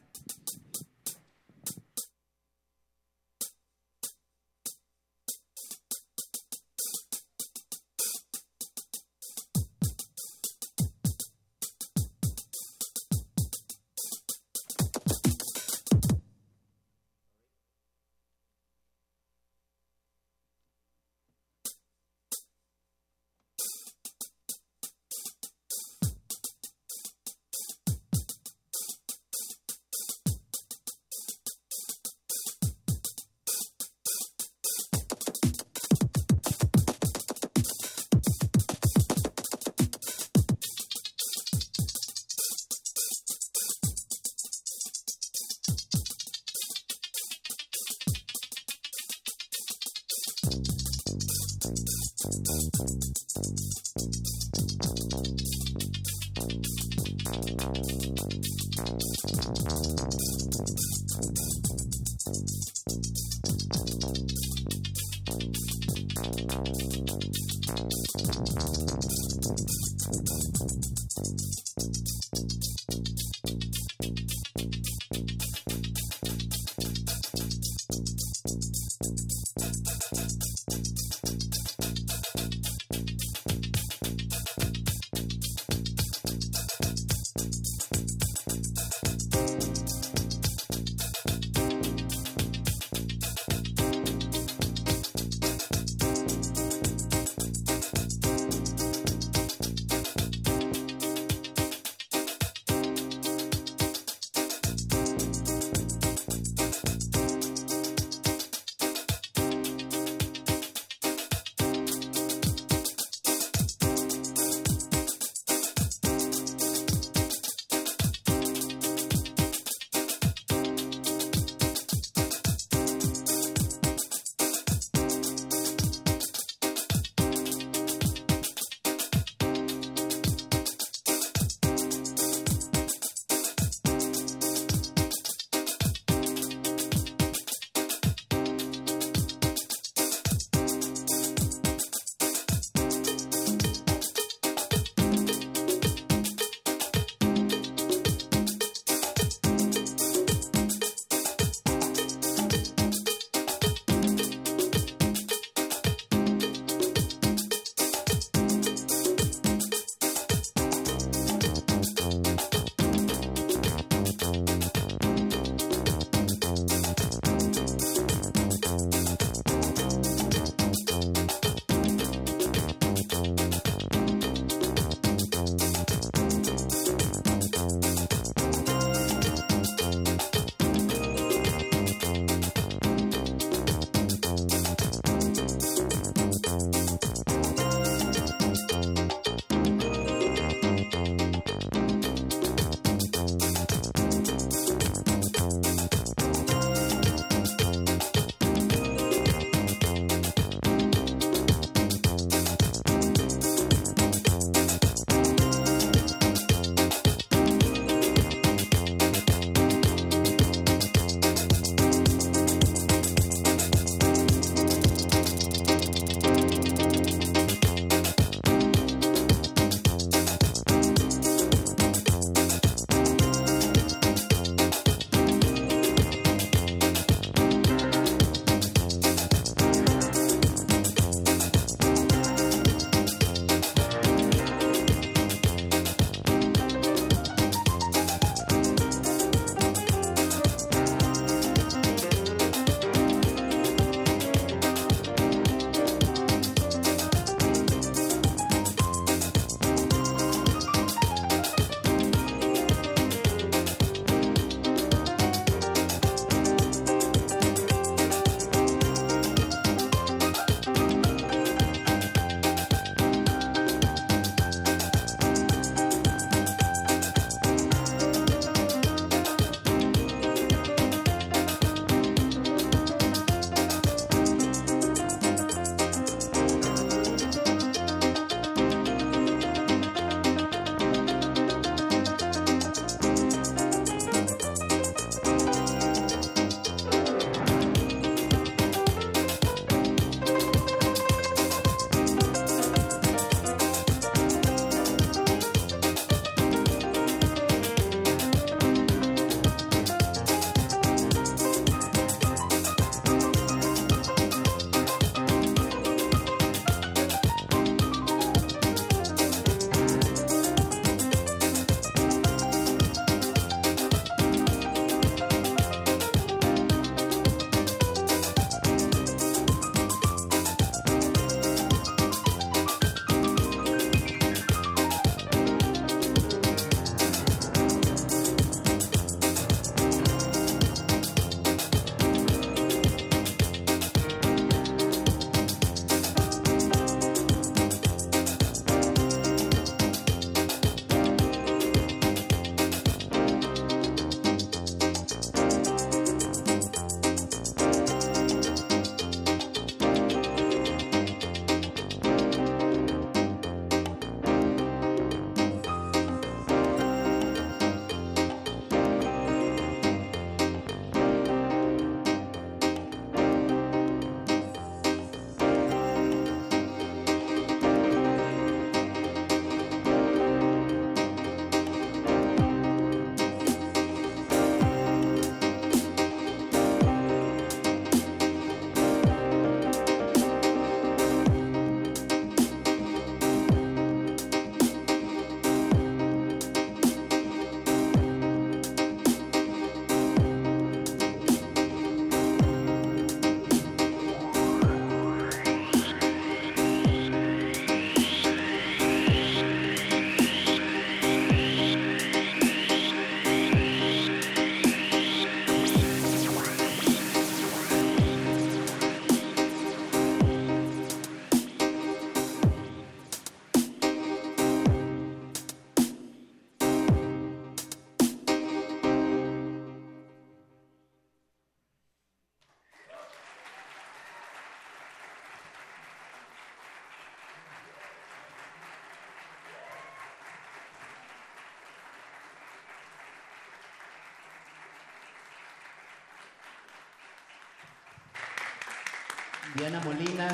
Diana Molina,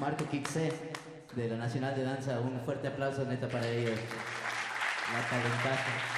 Marco Quixé, de la Nacional de Danza. Un fuerte aplauso, neta, para ellos. La talentaza.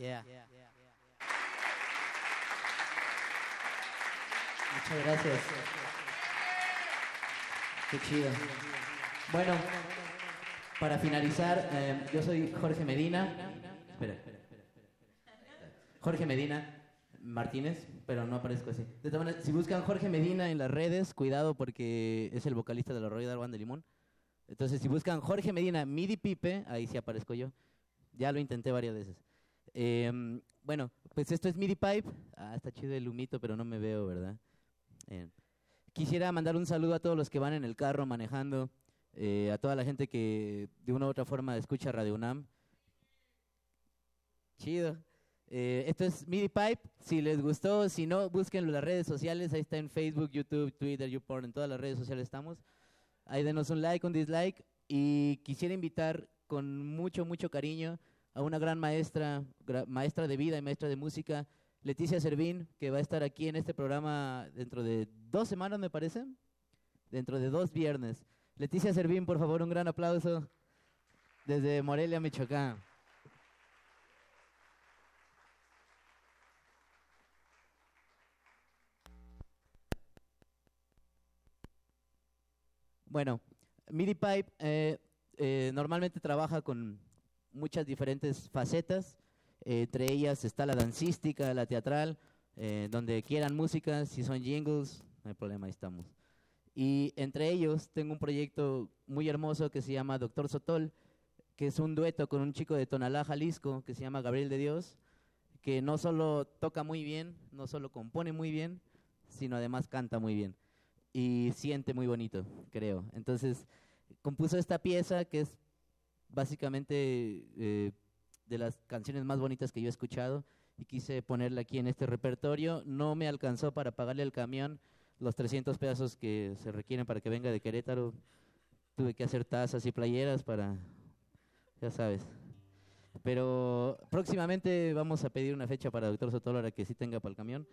Yeah. Muchas gracias. Qué chido. Bueno, para finalizar, eh, yo soy Jorge Medina. Espera. Jorge Medina Martínez, pero no aparezco así. De todas maneras, si buscan Jorge Medina en las redes, cuidado porque es el vocalista de la Royal Band de Limón. Entonces, si buscan Jorge Medina, Midi Pipe, ahí sí aparezco yo. Ya lo intenté varias veces. Eh, bueno, pues esto es MIDI Pipe. Ah, está chido el humito, pero no me veo, ¿verdad? Eh, quisiera mandar un saludo a todos los que van en el carro manejando, eh, a toda la gente que de una u otra forma escucha Radio UNAM. Chido. Eh, esto es MIDI Pipe. Si les gustó, si no, búsquenlo en las redes sociales. Ahí está en Facebook, YouTube, Twitter, YouPorn, en todas las redes sociales estamos. Ahí denos un like, un dislike. Y quisiera invitar con mucho, mucho cariño a una gran maestra, maestra de vida y maestra de música, Leticia Servín, que va a estar aquí en este programa dentro de dos semanas, me parece, dentro de dos viernes. Leticia Servín, por favor, un gran aplauso desde Morelia, Michoacán. Bueno, MIDI Pipe eh, eh, normalmente trabaja con muchas diferentes facetas, eh, entre ellas está la dancística, la teatral, eh, donde quieran música, si son jingles, no hay problema, ahí estamos. Y entre ellos tengo un proyecto muy hermoso que se llama Doctor Sotol, que es un dueto con un chico de Tonalá, Jalisco, que se llama Gabriel de Dios, que no solo toca muy bien, no solo compone muy bien, sino además canta muy bien y siente muy bonito, creo. Entonces, compuso esta pieza que es básicamente eh, de las canciones más bonitas que yo he escuchado y quise ponerla aquí en este repertorio. No me alcanzó para pagarle al camión los 300 pesos que se requieren para que venga de Querétaro. Tuve que hacer tazas y playeras para, ya sabes. Pero próximamente vamos a pedir una fecha para Doctor Sotolo para que sí tenga para el camión.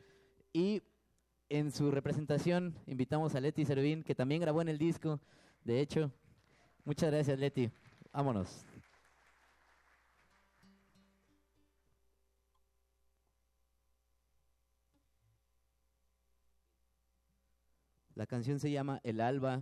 Y en su representación invitamos a Leti Servín, que también grabó en el disco, de hecho. Muchas gracias, Leti. Vámonos. La canción se llama El Alba.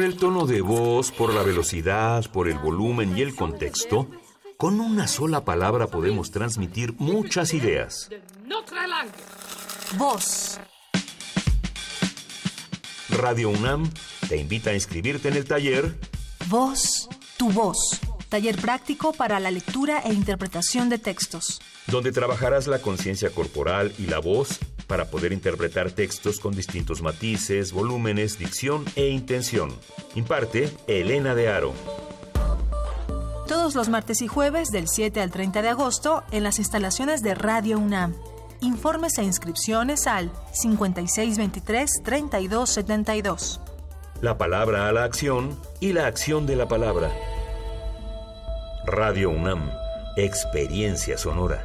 Por el tono de voz, por la velocidad, por el volumen y el contexto, con una sola palabra podemos transmitir muchas ideas. Voz. Radio UNAM te invita a inscribirte en el taller Voz, tu voz. Taller práctico para la lectura e interpretación de textos. donde trabajarás la conciencia corporal y la voz para poder interpretar textos con distintos matices, volúmenes, dicción e intención. Imparte Elena de Aro. Todos los martes y jueves del 7 al 30 de agosto en las instalaciones de Radio UNAM. Informes e inscripciones al 5623-3272. La palabra a la acción y la acción de la palabra. Radio UNAM. Experiencia sonora.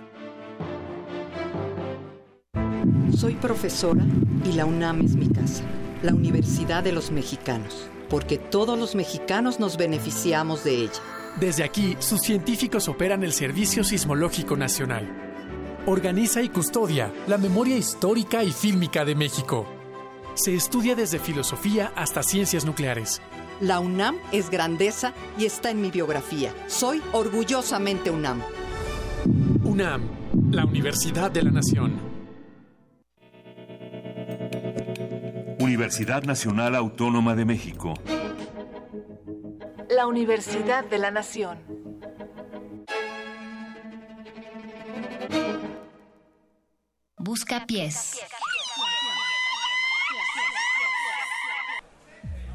Soy profesora y la UNAM es mi casa, la Universidad de los Mexicanos, porque todos los mexicanos nos beneficiamos de ella. Desde aquí, sus científicos operan el Servicio Sismológico Nacional. Organiza y custodia la memoria histórica y fílmica de México. Se estudia desde filosofía hasta ciencias nucleares. La UNAM es grandeza y está en mi biografía. Soy orgullosamente UNAM. UNAM, la Universidad de la Nación. Universidad Nacional Autónoma de México. La Universidad de la Nación. Busca pies.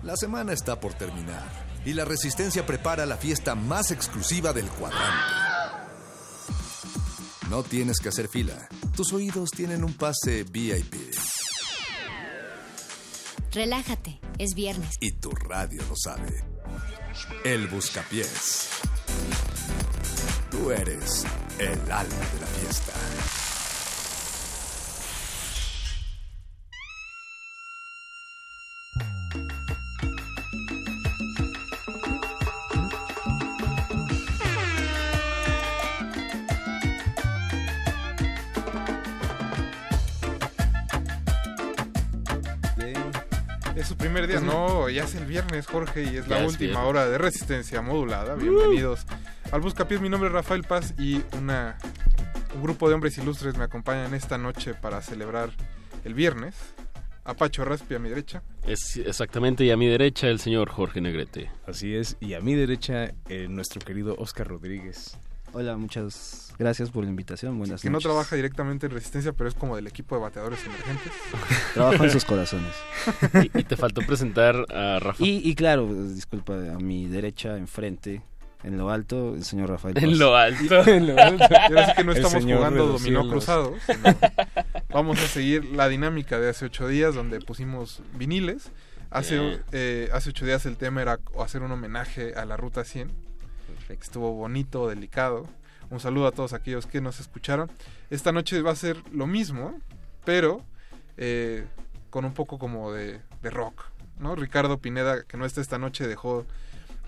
La semana está por terminar y la Resistencia prepara la fiesta más exclusiva del cuadrante. No tienes que hacer fila. Tus oídos tienen un pase VIP Relájate, es viernes. y tu radio lo sabe. El Buscapiés. Tú eres el alma de la fiesta. Primer día. No, ya es el viernes, Jorge, y es la Ya última viernes. hora de resistencia modulada. Bienvenidos al Buscapiés. Mi nombre es Rafael Paz y una, un grupo de hombres ilustres me acompañan esta noche para celebrar el viernes. Apacho Raspi a mi derecha. Es exactamente, y a mi derecha el señor Jorge Negrete. Así es, y a mi derecha eh, nuestro querido Oscar Rodríguez. Hola, muchas gracias por la invitación. Buenas Que no noches. trabaja directamente en resistencia, pero es como del equipo de bateadores emergentes. Trabajo en sus corazones. Y, y te faltó presentar a Rafa. Y, y claro, pues, disculpa, a mi derecha, enfrente, en lo alto, el señor Rafael. En Paz. lo alto. En lo alto. Sí que no estamos jugando dominó cielos. cruzado, sino vamos a seguir la dinámica de hace ocho días donde pusimos viniles. Hace, eh, hace ocho días el tema era hacer un homenaje a la Ruta 100. Estuvo bonito, delicado. Un saludo a todos aquellos que nos escucharon. Esta noche va a ser lo mismo, pero eh, con un poco como de, de rock. ¿no? Ricardo Pineda, que no está esta noche, dejó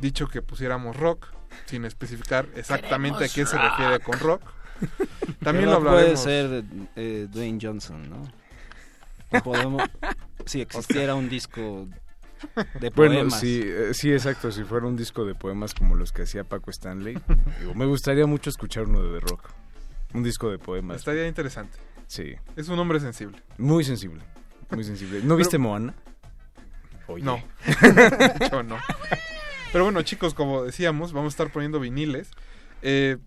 dicho que pusiéramos rock, sin especificar exactamente a qué se refiere rock. con rock. También Pero lo Puede hablaremos. ser eh, Dwayne Johnson, ¿no? No podemos. Si existiera un disco de Bueno, poemas. sí, eh, sí, exacto. Si fuera un disco de poemas como los que hacía Paco Stanley, digo, me gustaría mucho escuchar uno de The Rock. Un disco de poemas. Estaría interesante. Sí. Es un hombre sensible. Muy sensible. Muy sensible. ¿No viste Moana? Oye. No. Yo no. Pero bueno, chicos, como decíamos, vamos a estar poniendo viniles. Eh,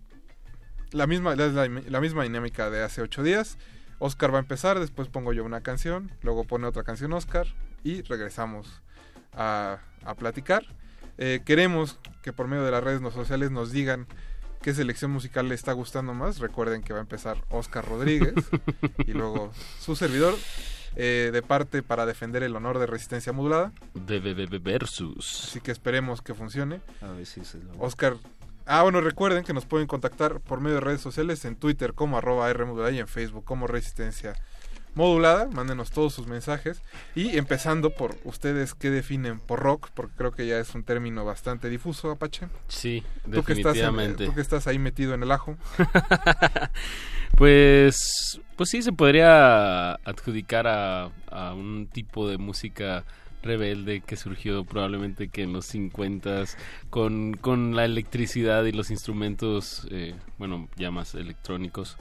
la, misma, la misma dinámica de hace ocho días. Oscar va a empezar, después pongo yo una canción, luego pone otra canción Oscar y regresamos a, a platicar. Eh, queremos que por medio de las redes sociales nos digan qué selección musical le está gustando más. Recuerden que va a empezar Oscar Rodríguez y luego su servidor. eh, de parte para defender el honor de resistencia modulada. De, de- de- de versus. Así que esperemos que funcione. A ver si se lo- Oscar. Ah, bueno, recuerden que nos pueden contactar por medio de redes sociales en Twitter como arroba R modulada y en Facebook como Resistencia Modulada. Mándenos todos sus mensajes. Y empezando por ustedes, ¿qué definen por rock? Porque creo que ya es un término bastante difuso, Apache. Sí, Tú que estás, definitivamente. tú que estás ahí metido en el ajo. Pues, pues sí, se podría adjudicar a, a un tipo de música rebelde que surgió probablemente que en los 50 con, con la electricidad y los instrumentos, eh, bueno, ya más electrónicos,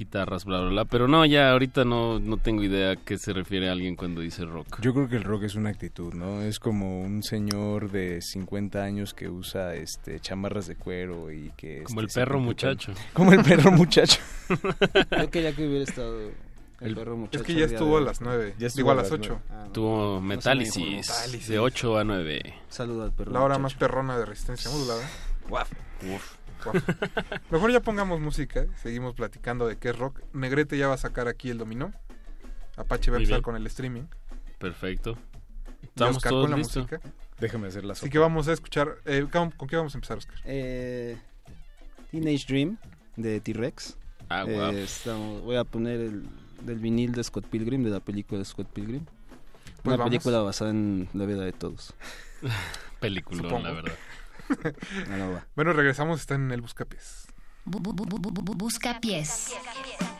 guitarras, bla, bla, bla. Pero no, ya ahorita no, no tengo idea a qué se refiere alguien cuando dice rock. Yo creo que el rock es una actitud, ¿no? Es como un señor de 50 años que usa este chamarras de cuero y que... Como este, el perro preocupa- muchacho. Como el perro muchacho. Yo quería que hubiera estado el, El- perro muchacho. Es que ya estuvo de a las nueve. Ya estuvo Digo, a las las ocho. nueve. Ah, no. Tuvo Metálisis de 8 a 9. Saluda al perro La hora muchacho. más perrona de resistencia modulada. Guaf. Mejor ya pongamos música. Seguimos platicando de qué es rock. Negrete ya va a sacar aquí el dominó. Apache va a empezar con el streaming. Perfecto. Estamos Oscar todos con la música. Déjame hacer la Así sopa. que vamos a escuchar. eh, ¿con, con qué vamos a empezar, Oscar? Eh, Teenage Dream de T-Rex. Ah, Eh, guau. estamos- voy a poner el del vinil de Scott Pilgrim, de la película de Scott Pilgrim. Pues Una vamos. película basada en la vida de todos. Película, la verdad. No, va. Bueno, regresamos. Está en el Buscapiés. Busca pies. Whatever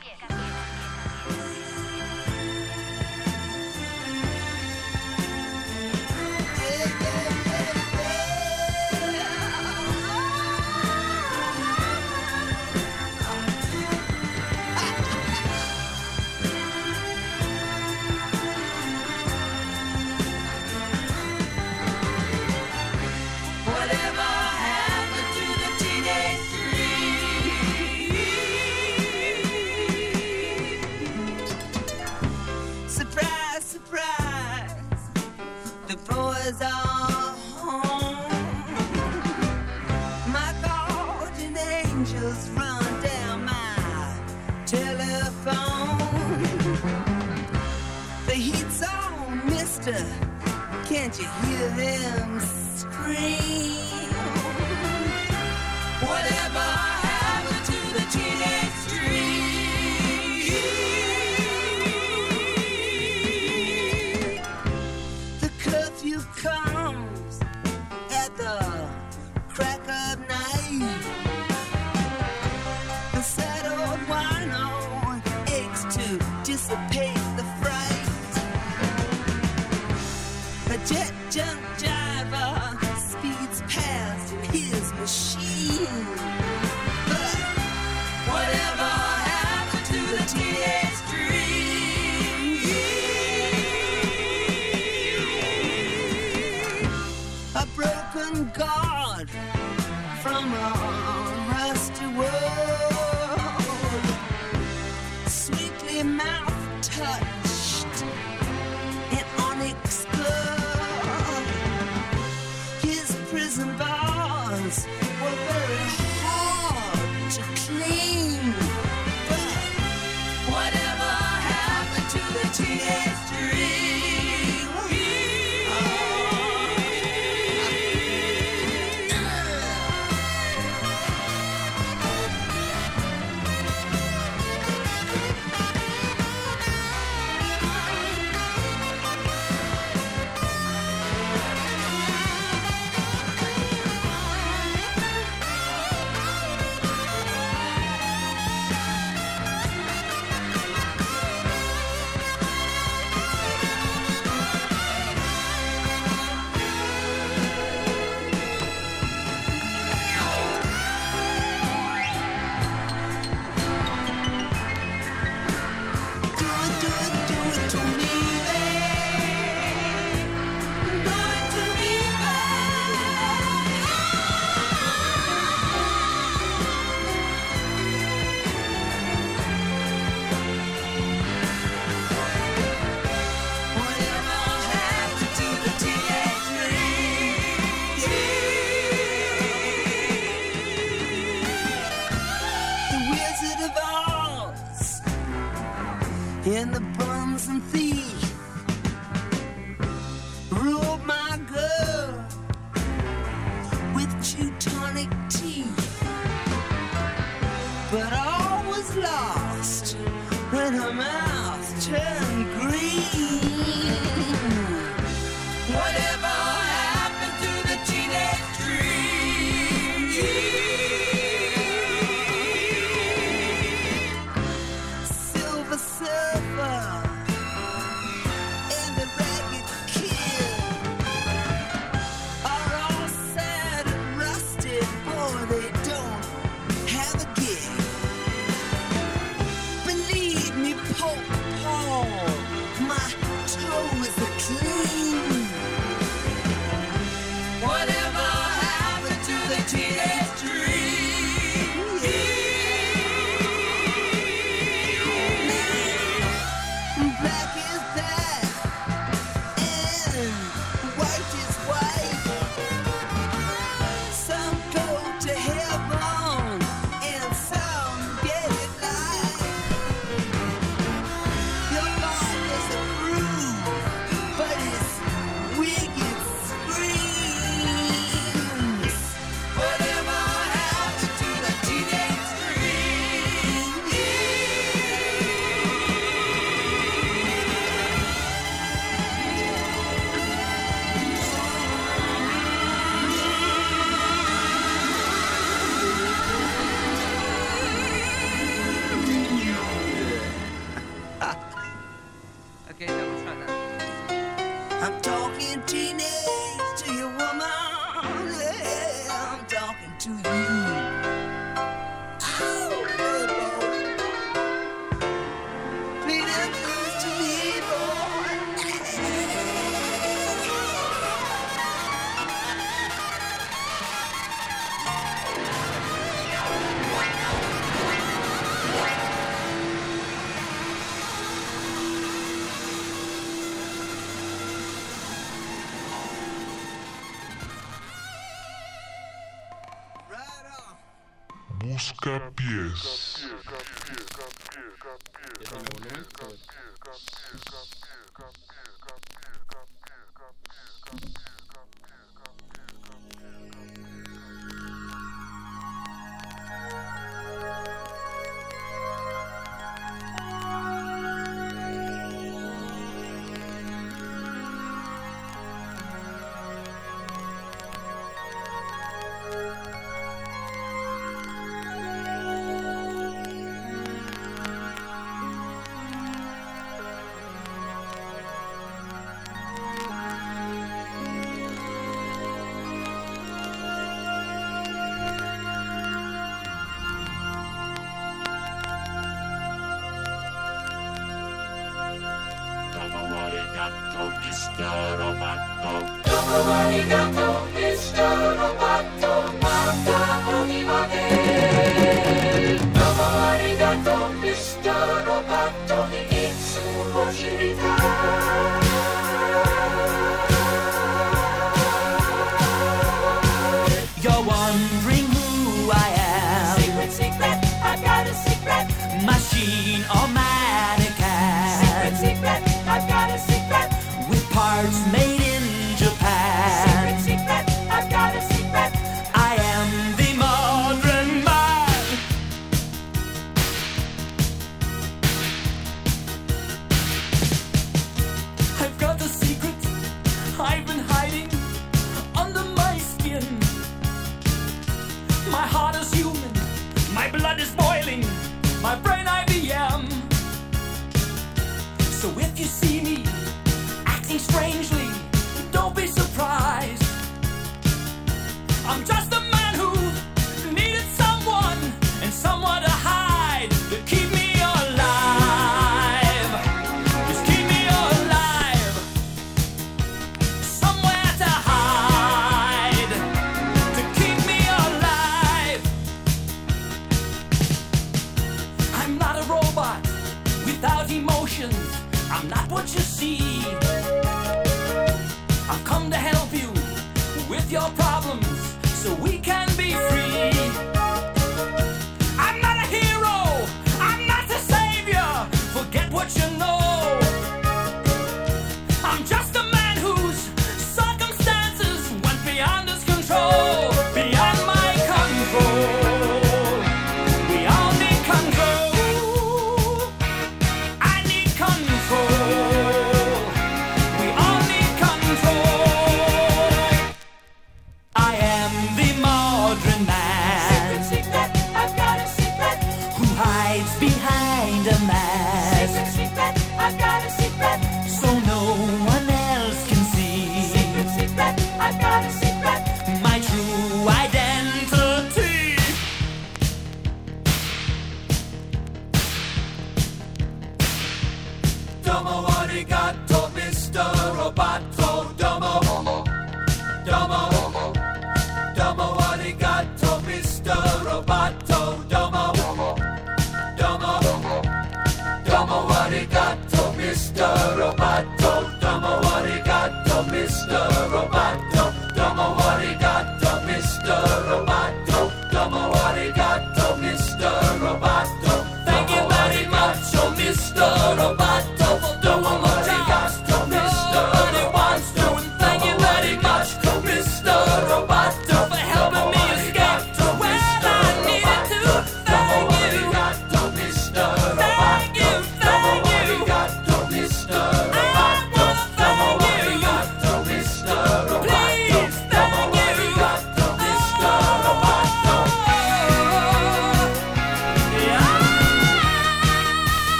My guardian angels run down my telephone. The heat's on, mister. Can't you hear them scream? Whatever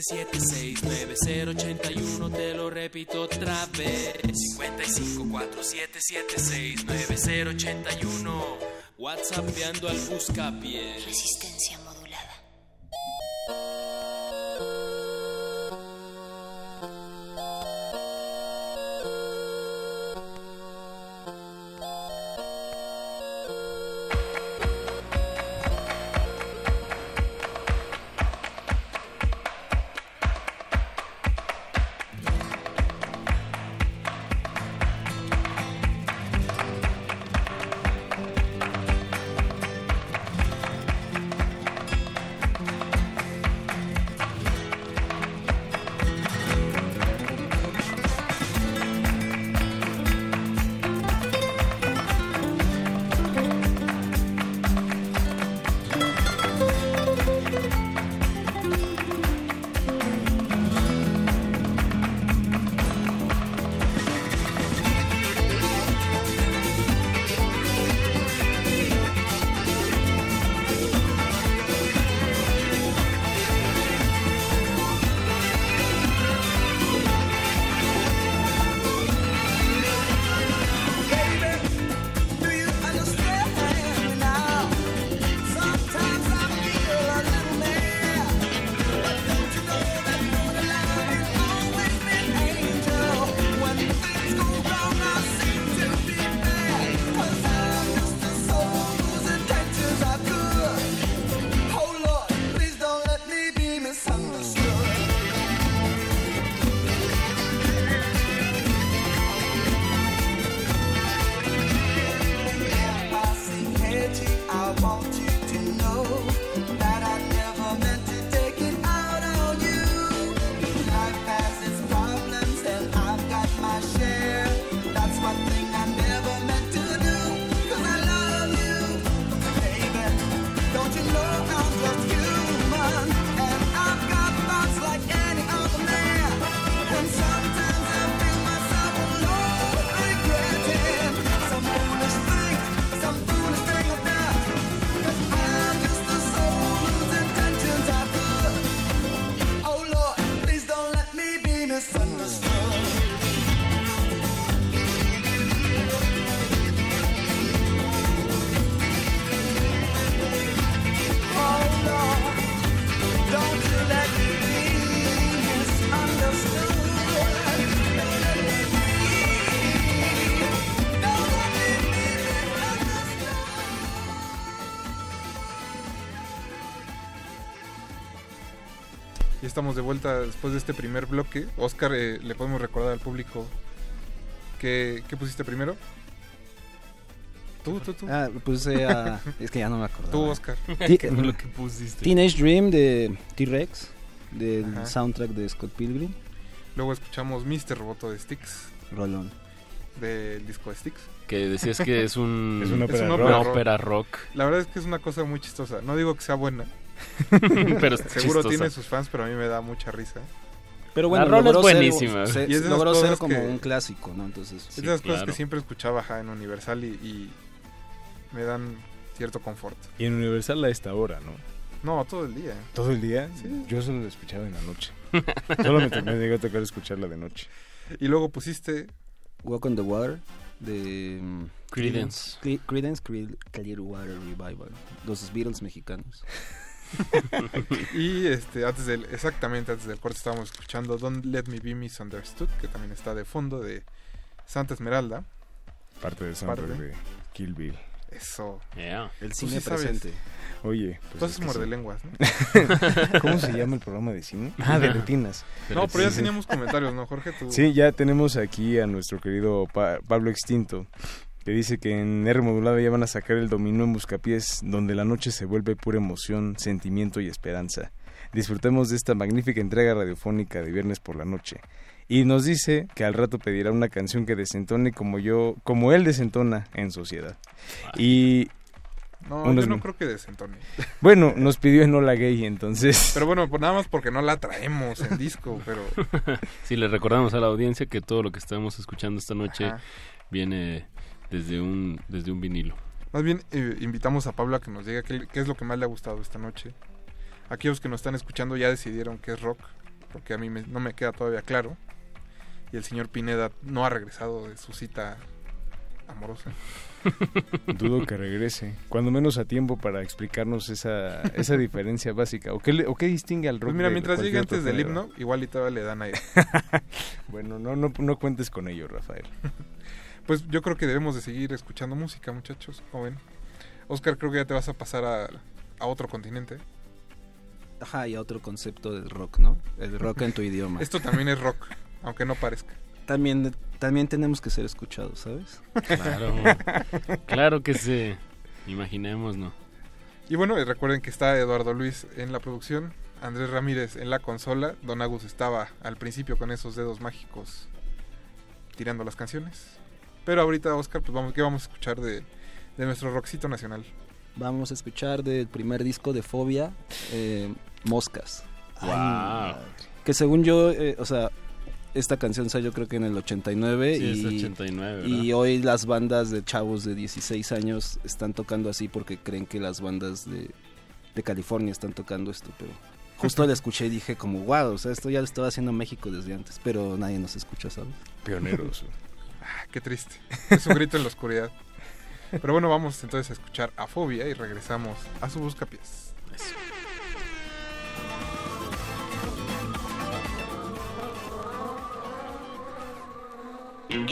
5547769081 te lo repito otra vez 5547769081 WhatsAppeando al buscapiés Resistencia modulada. Estamos de vuelta después de este primer bloque. Oscar, eh, le podemos recordar al público que, ¿qué pusiste primero? Tú, tú, tú. Ah, puse a... Es que ya no me acuerdo. Tú, Oscar. Ti- ¿Qué fue lo que pusiste? Teenage Dream de T-Rex, del Ajá. soundtrack de Scott Pilgrim. Luego escuchamos Mr. Roboto de Styx. Rolón. Del disco de Styx. Que decías que es un- Es una ópera una rock. ópera Una ópera rock. La verdad es que es una cosa muy chistosa. No digo que sea buena. Pero Seguro chistosa. tiene sus fans, pero a mí me da mucha risa. Pero bueno, La rola es logró ser- buenísima. se- Y es logró ser como que- un clásico, ¿no? Entonces, Es de las cosas que siempre escuchaba ajá, en Universal y, y me dan cierto confort. Y en Universal a esta hora, ¿no? No, todo el día. ¿Todo el día? Sí. Yo solo lo escuchaba en la noche. solo me, to- me llegó a tocar escucharla de noche. Y luego pusiste Walk on the Water de mm, Creedence. Cre- Creedence Cre- Clearwater Revival. Los Beatles mexicanos. y este antes del exactamente antes del corte estábamos escuchando Don't Let Me Be Misunderstood, que también está de fondo de Santa Esmeralda. Parte del soundtrack Parte. de Kill Bill. Eso. El Tú cine sí sabes. presente. Oye, Tú pues es que muerde sí. lenguas, ¿no? ¿Cómo se llama el programa de cine? Ah, de retinas. No, pero ya teníamos comentarios, ¿no, Jorge? Tú... Sí, ya tenemos aquí a nuestro querido Pa- Pablo Extinto, que dice que en R modulada ya van a sacar el dominó en Buscapiés, donde la noche se vuelve pura emoción, sentimiento y esperanza. Disfrutemos de esta magnífica entrega radiofónica de viernes por la noche. Y nos dice que al rato pedirá una canción que desentone como yo, como él desentona en sociedad. Y No, unos yo no creo que desentone. Bueno, nos pidió en Hola Gay, entonces. Pero bueno, pues nada más porque no la traemos en disco, pero Sí, le recordamos a la audiencia que todo lo que estamos escuchando esta noche Ajá. viene desde un, desde un vinilo. más bien eh, invitamos a Pablo a que nos diga qué, qué es lo que más le ha gustado esta noche. aquellos que nos están escuchando ya decidieron que es rock, porque a mí me- no me queda todavía claro. Y el señor Pineda no ha regresado de su cita amorosa. Dudo que regrese, cuando menos a tiempo para explicarnos esa, esa diferencia básica. ¿O qué, le- o qué distingue al rock? Pues mira, de mientras llegue antes del himno, igual y todavía le dan aire. Bueno, no, no, no cuentes con ello, Rafael. Pues yo creo que debemos de seguir escuchando música, muchachos. ¿Cómo ven? Oscar, creo que ya te vas a pasar a, a otro continente. Ajá, y a otro concepto del rock, ¿no? El rock en tu idioma. Esto también es rock, aunque no parezca. También, también tenemos que ser escuchados, ¿sabes? Claro, claro que sí. Imaginemos, ¿no? Y bueno, eh, recuerden que está Eduardo Luis en la producción, Andrés Ramírez en la consola, Don Agus estaba al principio con esos dedos mágicos tirando las canciones. Pero ahorita, Oscar, pues vamos, ¿qué vamos a escuchar de, de nuestro rockcito nacional? Vamos a escuchar del primer disco de Fobia, eh, Moscas. Wow. Que según yo, eh, o sea, esta canción salió creo que en el 89 Sí, es y, 89, y hoy las bandas de chavos de 16 años están tocando así porque creen que las bandas de, de California están tocando esto, pero justo la escuché y dije como, wow, o sea, esto ya lo estaba haciendo México desde antes, pero nadie nos escucha, ¿sabes? Pioneros. Ah, qué triste. Es un grito en la oscuridad. Pero bueno, vamos entonces a escuchar a Fobia y regresamos a su buscapiés. El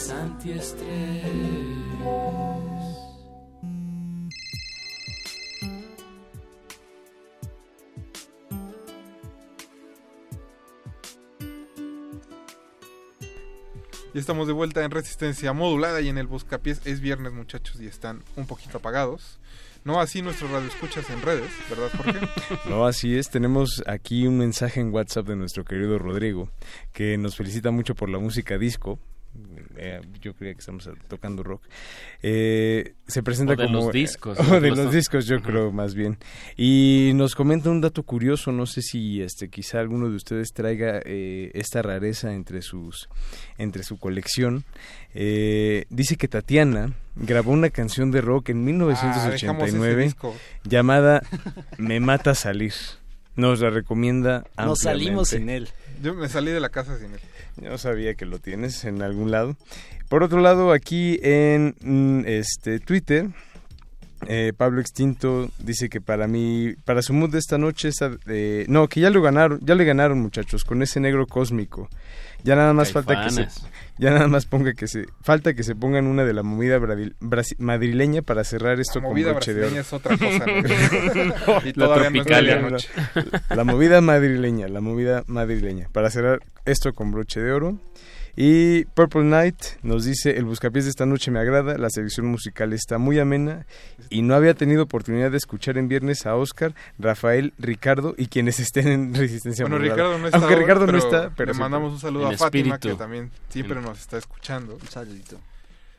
Resistencias antiestrés. Y estamos de vuelta en resistencia modulada y en el buscapiés es viernes muchachos y están un poquito apagados. No así nuestros radioescuchas en redes, ¿verdad Jorge? No, así es. Tenemos aquí un mensaje en WhatsApp de nuestro querido Rodrigo que nos felicita mucho por la música disco. Eh, yo creía que estamos tocando rock. Eh, se presenta O de como los discos, o de los discos, yo creo más bien. Y nos comenta un dato curioso. No sé si este quizá alguno de ustedes traiga eh, esta rareza entre sus entre su colección. Eh, dice que Tatiana grabó una canción de rock en Ah, dejamos ese 1989 disco. llamada Me mata salir. Nos la recomienda Nos salimos ampliamente. sin él. Yo me salí de la casa sin él. Yo sabía que lo tienes en algún lado. Por otro lado, aquí en mm, este Twitter Eh, Pablo Extinto dice que para mí, para su mood de esta noche, esta- eh, no, que ya lo ganaron, ya le ganaron muchachos con ese negro cósmico. Ya nada más falta que se, ya nada más ponga que se, falta que se pongan una de la movida bradil- brasi- madrileña para cerrar esto La con movida broche de oro. brasileña es otra cosa, ¿no? Y La todavía no tropicalia. medianoche. La movida madrileña, la movida madrileña. Para cerrar esto con broche de oro. Y Purple Night nos dice, el buscapiés de esta noche me agrada, la selección musical está muy amena y no había tenido oportunidad de escuchar en viernes a Oscar, Rafael, Ricardo y quienes estén en Resistencia Bueno. Ricardo no está Aunque Ricardo no pero está, pero le sí. mandamos un saludo a Fátima, espíritu. que también siempre En- nos está escuchando. Un saludito.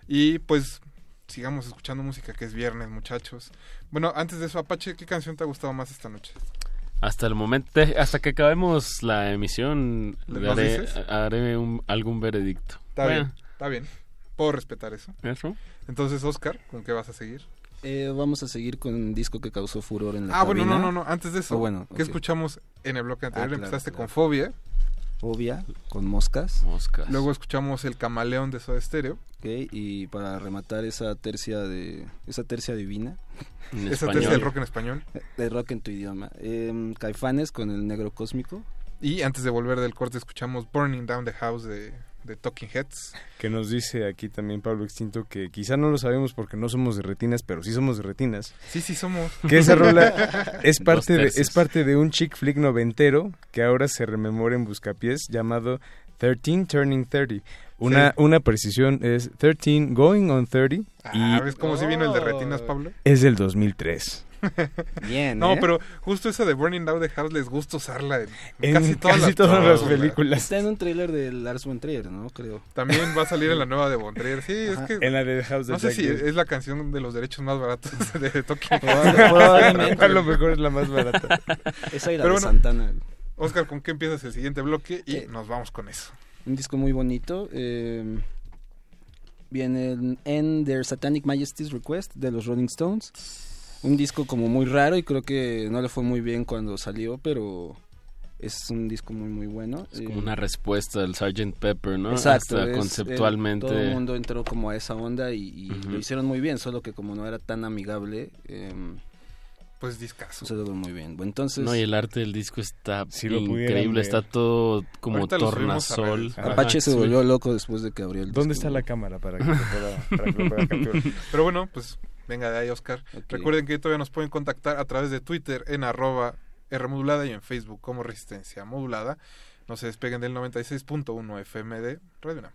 Y pues sigamos escuchando música, que es viernes, muchachos. Bueno, antes de eso, Apache, ¿qué canción te ha gustado más esta noche? Hasta el momento, de- hasta que acabemos la emisión, ¿Nos haré, un- algún veredicto. Está Bueno, bien, está bien. Puedo respetar eso. Eso. Entonces, Oscar, ¿con qué vas a seguir? Eh, vamos a seguir con un disco que causó furor en la Ah, bueno, no, no, no. Antes de eso, Oh, bueno, ¿qué escuchamos en el bloque anterior? Ah, claro, Empezaste claro. con Fobia. Fobia, con Moscas. Moscas. Luego escuchamos El Camaleón de Soda Stereo. Ok, y para rematar esa tercia de esa tercia divina En Esa español. tercia del rock en español. de rock en tu idioma em, Caifanes con el negro cósmico Y antes de volver del corte, escuchamos Burning Down the House de, de Talking Heads. Que nos dice aquí también Pablo Extinto que quizá no lo sabemos porque no somos de retinas, pero sí somos de retinas. Sí, sí, somos. Que esa rola es parte, de, es parte de un chick flick noventero que ahora se rememora en Buscapiés llamado 13 Turning 30. Una, Sí. una precisión es 13 Going on 30 Ah, y ¿ves cómo si vino el de Retinas, Pablo? es del 2003. bien No, ¿eh? pero justo eso de Burning Down the House les gusta usarla en, En casi todas, casi las, todas las películas. está en un tráiler de Lars von Trier no creo También va a salir en la nueva de Bontrier. Sí, es que... En la de House No sé si es la canción de los derechos más baratos de Tokio. A lo mejor es la más barata. esa y la Pero de bueno. Santana Oscar, ¿con qué empiezas el siguiente bloque? Y Eh, nos vamos con eso. un disco muy bonito em, viene en, en Their Satanic Majesty's Request de los Rolling Stones un disco como muy raro y creo que no le fue muy bien cuando salió pero es un disco muy muy bueno Es como Eh, una respuesta del Sgt. Pepper, ¿no? Exacto, Hasta es- conceptualmente. eh, todo el mundo entró como a esa onda y, y lo hicieron muy bien, solo que como no era tan amigable, em, Pues discaso. se logró muy bien. Bueno, entonces, No, y el arte del disco está Si increíble, está todo como Ahorita tornasol. Ajá, Apache se sí. volvió loco después de que abrió el ¿Dónde disco. está la cámara para que lo pueda, para que lo pueda capturar? Pero bueno, pues venga de ahí, Oscar. Recuerden que todavía nos pueden contactar a través de Twitter en arroba Rmodulada y en Facebook como Resistencia Modulada. No se despeguen del 96.1 FM de Radio.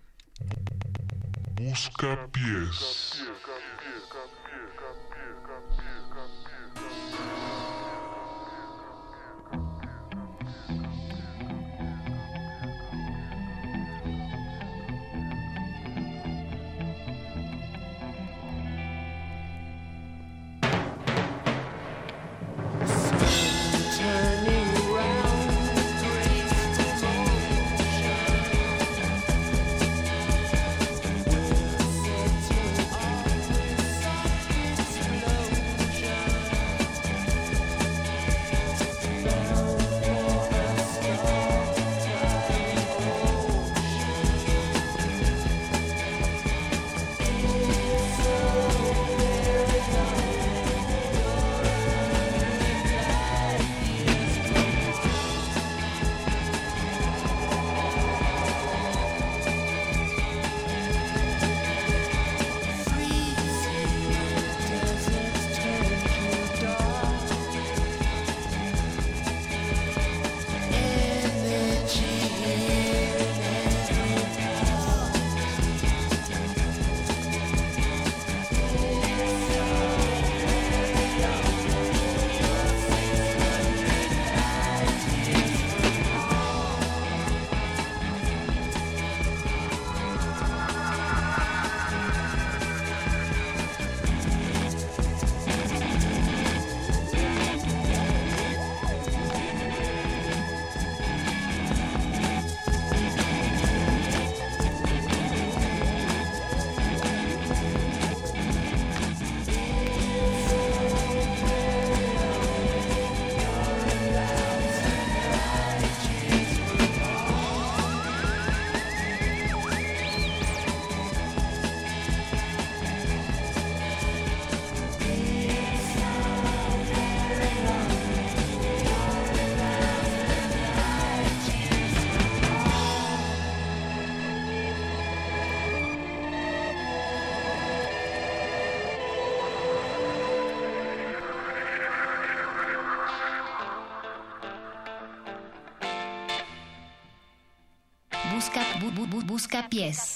Busca pies. Busca pies.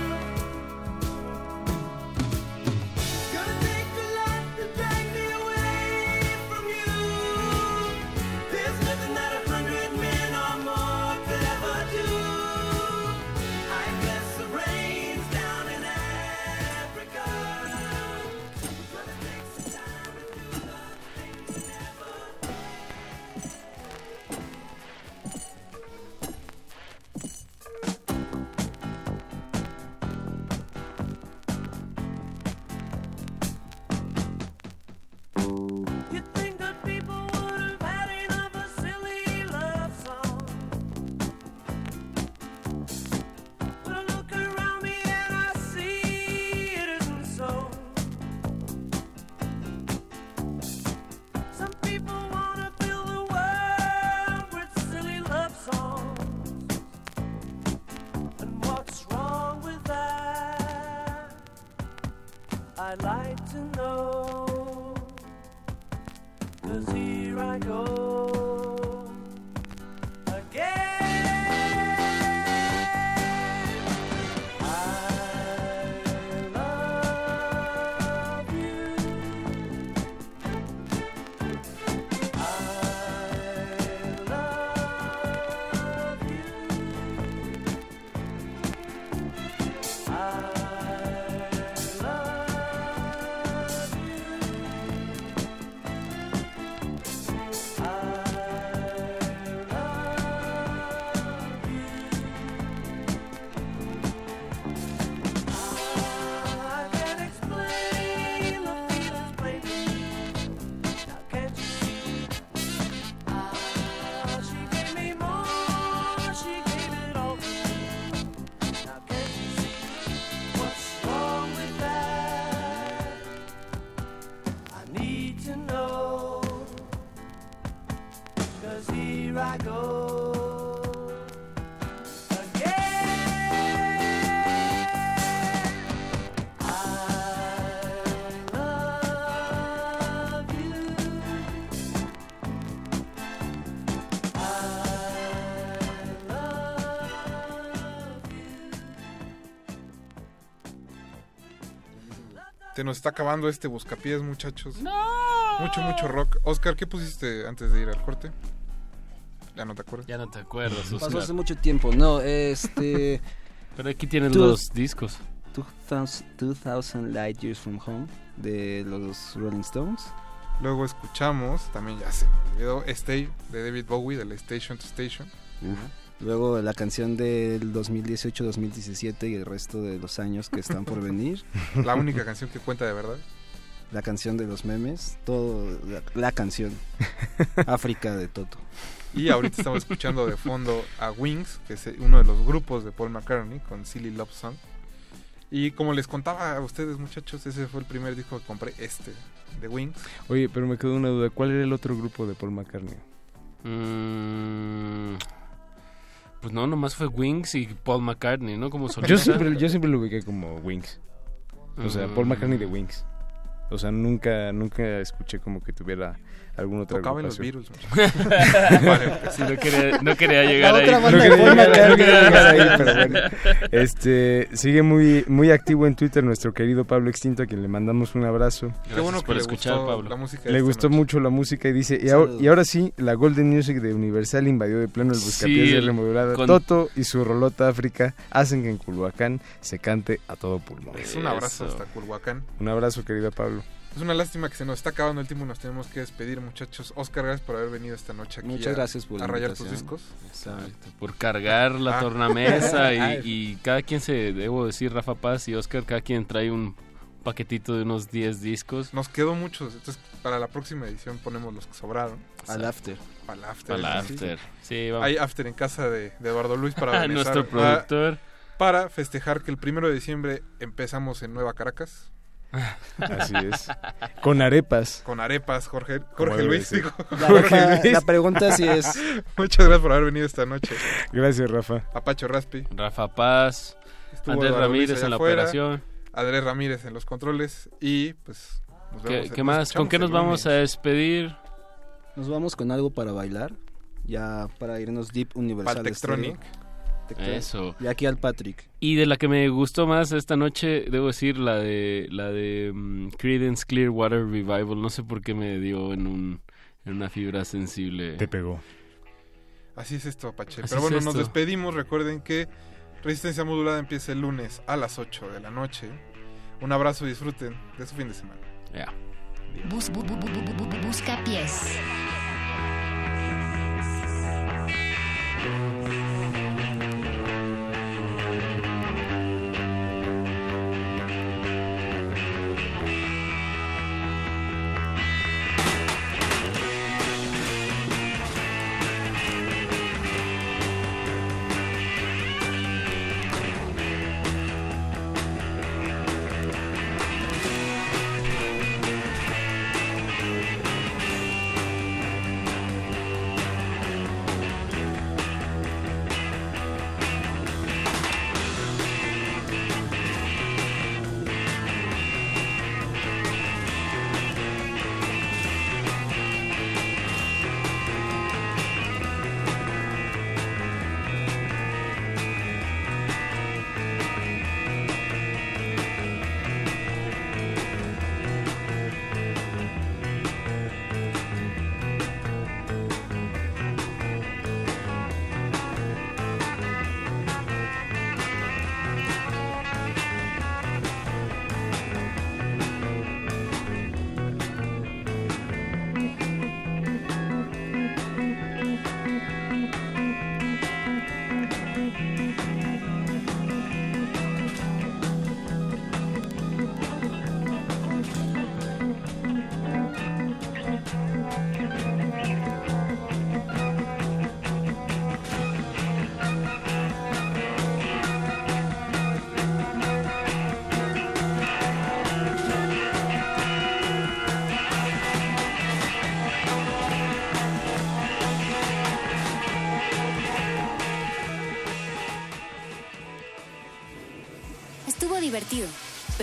Se nos está acabando este buscapiés, muchachos. Mucho, mucho rock. Oscar, ¿qué pusiste antes de ir al corte? Ya no te acuerdas. Ya no te acuerdas, Pasó Oscar. hace mucho tiempo. No, este. Pero aquí tienes Two- los discos. 2000, 2000 Light Years from Home de los Rolling Stones. Luego escuchamos, también ya se me olvidó, Stay de David Bowie, de la Station to Station. Luego la canción del 2018-2017 y el resto de los años que están por venir. La única canción que cuenta de verdad. La canción de los memes, todo, la, la canción. África de Toto. Y ahorita estamos escuchando de fondo a Wings, que es uno de los grupos de Paul McCartney con Silly Love Song. Y como les contaba a ustedes, muchachos, ese fue el primer disco que compré, este, de Wings. Oye, pero me quedó una duda. ¿Cuál era el otro grupo de Paul McCartney? Mm, pues no, nomás fue Wings y Paul McCartney, ¿no? Como Yo solista. siempre, yo siempre lo ubiqué como Wings. O sea, Paul Mm. McCartney de Wings. O sea, nunca nunca escuché como que tuviera alguna otra Tocaba en los. Beatles, Vale, sí, no quería- no quería llegar ahí. No quería ahí, pero bueno. Este, sigue muy muy activo en Twitter nuestro querido Pablo Extinto, a quien le mandamos un abrazo. Qué bueno que le gustó la música Le esta gustó noche. mucho la música y dice, y ahora, y ahora sí, la Golden Music de Universal invadió de pleno el buscapiés Sí, de remodulada. con- Toto y su rolota África hacen que en Culhuacán se cante a todo pulmón. Es un abrazo hasta Culhuacán. Un abrazo, querido Pablo. Es una lástima que se nos está acabando el tiempo y nos tenemos que despedir, muchachos. Oscar, gracias por haber venido esta noche aquí Muchas a, gracias por la a rayar tus discos. Exacto, por cargar la Ah. tornamesa y, cada quien se, debo decir, Rafa Paz y Oscar, cada quien trae un paquetito de unos 10 discos. Nos quedó muchos, entonces para la próxima edición ponemos los que sobraron. Al after. Para el after. Para el sí. after. Sí, vamos. Hay after en casa de, de Eduardo Luis para. Nuestro Ah, productor. para festejar que el primero de diciembre empezamos en Nueva Caracas. Así es. Con arepas. Con arepas, Jorge, Jorge Luis. digo. La Jorge reja- Luis. la pregunta sí es- Muchas gracias por haber venido esta noche. Gracias, Rafa. A Pacho Raspi. Rafa Paz, Estuvo Andrés Ramírez en la afuera, operación. Andrés Ramírez en los controles. Y pues. Nos ¿Qué, vemos- qué nos más? ¿Con qué nos vamos a despedir? Nos vamos con algo para bailar, ya para irnos deep universal. Paltectronic. Eso. Y aquí al Patrick. Y de la que me gustó más esta noche, debo decir, la de la de mm, Creedence Clearwater Revival. No sé por qué me dio en un en una fibra sensible. Te pegó. Así es esto, Apache. Así Pero bueno, es nos despedimos. Recuerden que Resistencia Modulada empieza el lunes a las 8 de la noche. Un abrazo y disfruten de su fin de semana. Ya. Bus, bu- bu- bu- bu- bu- bu- busca pies.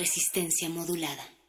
Resistencia modulada.